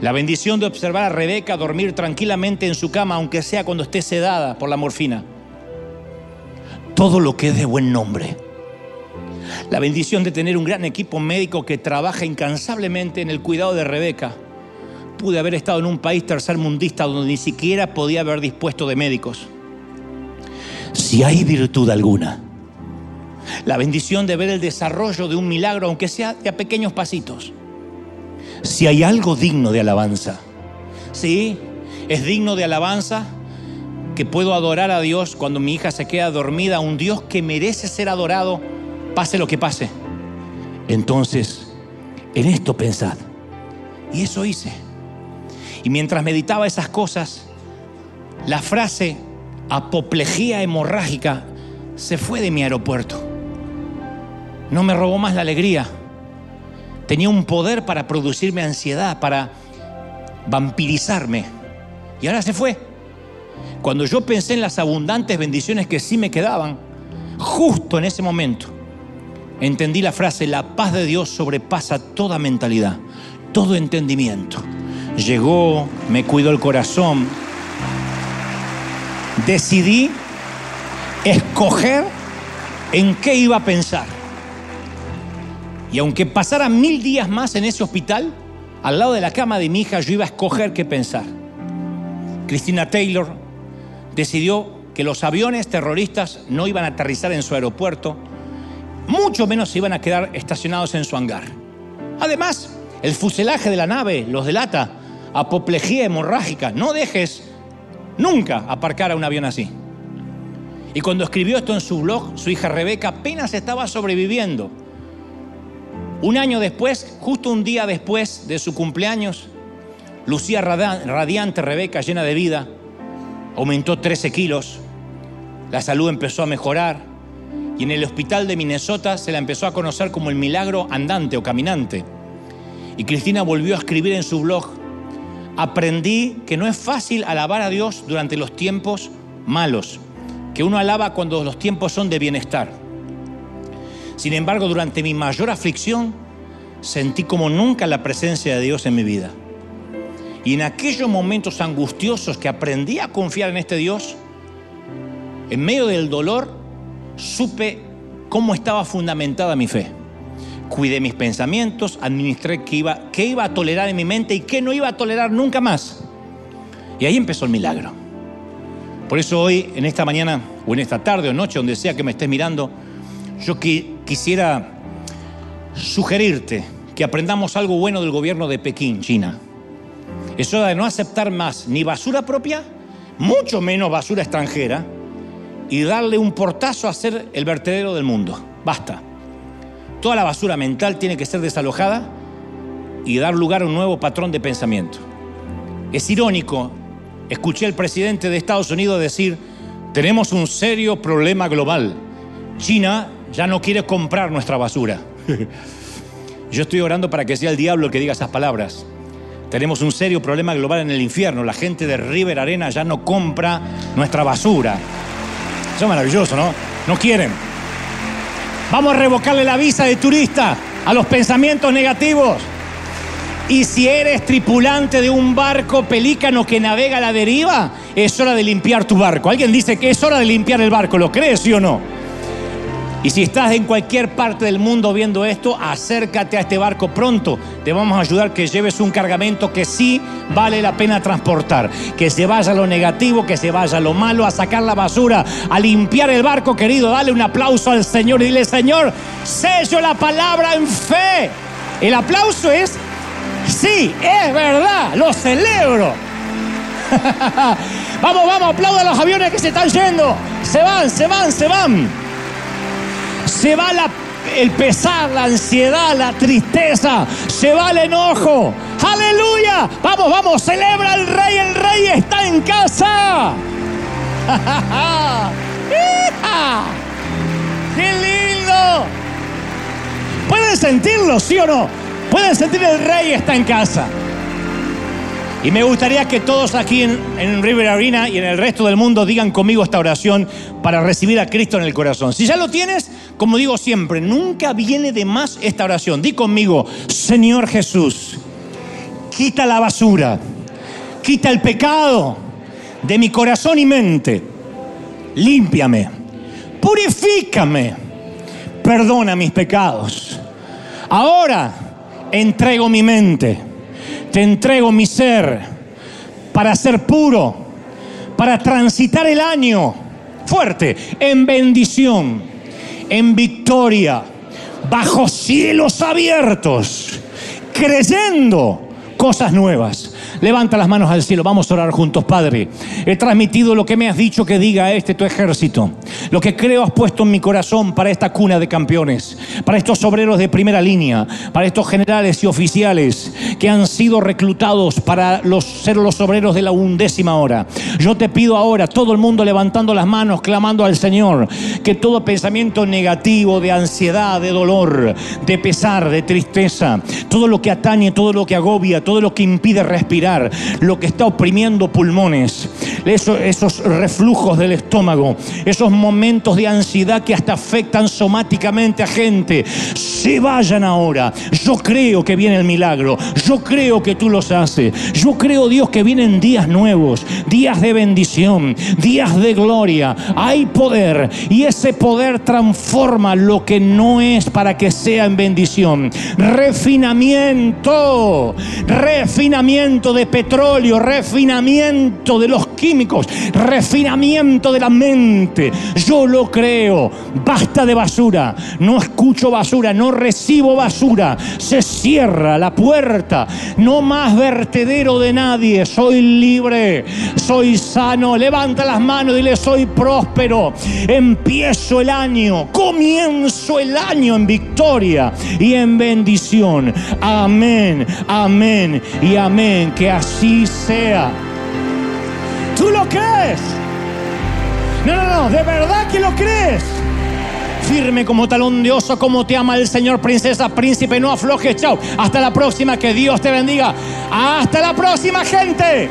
La bendición de observar a Rebeca dormir tranquilamente en su cama, aunque sea cuando esté sedada por la morfina. Todo lo que es de buen nombre la bendición de tener un gran equipo médico que trabaja incansablemente en el cuidado de Rebeca. Pude haber estado en un país tercermundista donde ni siquiera podía haber dispuesto de médicos. Si hay virtud alguna, la bendición de ver el desarrollo de un milagro, aunque sea de a pequeños pasitos. Si hay algo digno de alabanza, sí, es digno de alabanza que puedo adorar a Dios cuando mi hija se queda dormida, un Dios que merece ser adorado pase lo que pase. Entonces, en esto pensad. Y eso hice. Y mientras meditaba esas cosas, la frase apoplejía hemorrágica se fue de mi aeropuerto. No me robó más la alegría. Tenía un poder para producirme ansiedad, para vampirizarme. Y ahora se fue. Cuando yo pensé en las abundantes bendiciones que sí me quedaban, justo en ese momento, entendí la frase, la paz de Dios sobrepasa toda mentalidad, todo entendimiento. Llegó, me cuidó el corazón. Decidí escoger en qué iba a pensar. Y aunque pasara mil días más en ese hospital, al lado de la cama de mi hija yo iba a escoger qué pensar. Cristina Taylor decidió que los aviones terroristas no iban a aterrizar en su aeropuerto, mucho menos se iban a quedar estacionados en su hangar. Además, el fuselaje de la nave los delata, apoplejía hemorrágica. No dejes nunca aparcar a un avión así. Y cuando escribió esto en su blog, su hija Rebeca apenas estaba sobreviviendo. Un año después, justo un día después de su cumpleaños, lucía radiante Rebeca, llena de vida, aumentó 13 kilos, la salud empezó a mejorar, y en el hospital de Minnesota se la empezó a conocer como el milagro andante o caminante. Y Cristina volvió a escribir en su blog, aprendí que no es fácil alabar a Dios durante los tiempos malos, que uno alaba cuando los tiempos son de bienestar. Sin embargo, durante mi mayor aflicción, sentí como nunca la presencia de Dios en mi vida. Y en aquellos momentos angustiosos que aprendí a confiar en este Dios, en medio del dolor, supe cómo estaba fundamentada mi fe. Cuidé mis pensamientos, administré qué iba, qué iba a tolerar en mi mente y qué no iba a tolerar nunca más. Y ahí empezó el milagro. Por eso hoy, en esta mañana, o en esta tarde o noche, donde sea que me estés mirando, yo quisiera sugerirte que aprendamos algo bueno del gobierno de Pekín, China. Eso de no aceptar más ni basura propia, mucho menos basura extranjera, y darle un portazo a ser el vertedero del mundo. Basta. Toda la basura mental tiene que ser desalojada y dar lugar a un nuevo patrón de pensamiento. Es irónico, escuché al presidente de Estados Unidos decir, tenemos un serio problema global. China ya no quiere comprar nuestra basura. <laughs> Yo estoy orando para que sea el diablo el que diga esas palabras. Tenemos un serio problema global en el infierno. La gente de River Arena ya no compra nuestra basura. Es maravilloso, ¿no? No quieren. Vamos a revocarle la visa de turista a los pensamientos negativos. Y si eres tripulante de un barco pelícano que navega a la deriva es hora de limpiar tu barco. Alguien dice que es hora de limpiar el barco, ¿lo crees, sí o no? Y si estás en cualquier parte del mundo viendo esto, acércate a este barco pronto. Te vamos a ayudar que lleves un cargamento que sí vale la pena transportar. Que se vaya lo negativo, que se vaya lo malo, a sacar la basura, a limpiar el barco, querido. Dale un aplauso al Señor y dile, Señor, sello la palabra en fe. El aplauso es, sí, es verdad, lo celebro. <laughs> vamos, vamos, aplauda a los aviones que se están yendo. Se van, se van, se van. Se va el pesar, la ansiedad, la tristeza. Se va el enojo. Aleluya. Vamos, vamos, celebra el rey. El rey está en casa. <laughs> ¡Qué lindo! ¿Pueden sentirlo, sí o no? ¿Pueden sentir el rey está en casa? Y me gustaría que todos aquí en, River Arena y en el resto del mundo digan conmigo esta oración para recibir a Cristo en el corazón. Si ya lo tienes, como digo siempre, nunca viene de más esta oración. Di conmigo, Señor Jesús, quita la basura, quita el pecado de mi corazón y mente, límpiame, purifícame, perdona mis pecados. Ahora entrego mi mente te entrego mi ser para ser puro, para transitar el año fuerte, en bendición, en victoria, bajo cielos abiertos, creyendo cosas nuevas. Levanta las manos al cielo, vamos a orar juntos, Padre. He transmitido lo que me has dicho que diga este tu ejército. Lo que creo has puesto en mi corazón para esta cuna de campeones, para estos obreros de primera línea, para estos generales y oficiales que han sido reclutados para ser los obreros de la undécima hora. Yo te pido ahora, todo el mundo levantando las manos, clamando al Señor, que todo pensamiento negativo, de ansiedad, de dolor, de pesar, de tristeza, todo lo que atañe, todo lo que agobia, todo lo que impide respirar, lo que está oprimiendo pulmones, esos, esos reflujos del estómago, esos momentos de ansiedad que hasta afectan somáticamente a gente, se vayan ahora. Yo creo que viene el milagro, yo creo que tú los haces, yo creo Dios que vienen días nuevos, días de bendición, días de gloria. Hay poder y ese poder transforma lo que no es para que sea en bendición. Refinamiento, refinamiento de petróleo, refinamiento de los químicos, refinamiento de la mente. Yo lo creo. Basta de basura. No escucho basura, no recibo basura. Se cierra la puerta. No más vertedero de nadie. Soy libre. Soy sano. Levanta las manos y dile, soy próspero. Empiezo el año. Comienzo el año en victoria y en bendición. Amén, amén y amén. Que así sea. ¿Tú lo crees? No, no, no, de verdad que lo crees. Firme como talón de oso, como te ama el Señor, princesa, príncipe, no aflojes, chao. Hasta la próxima, que Dios te bendiga. Hasta la próxima, gente.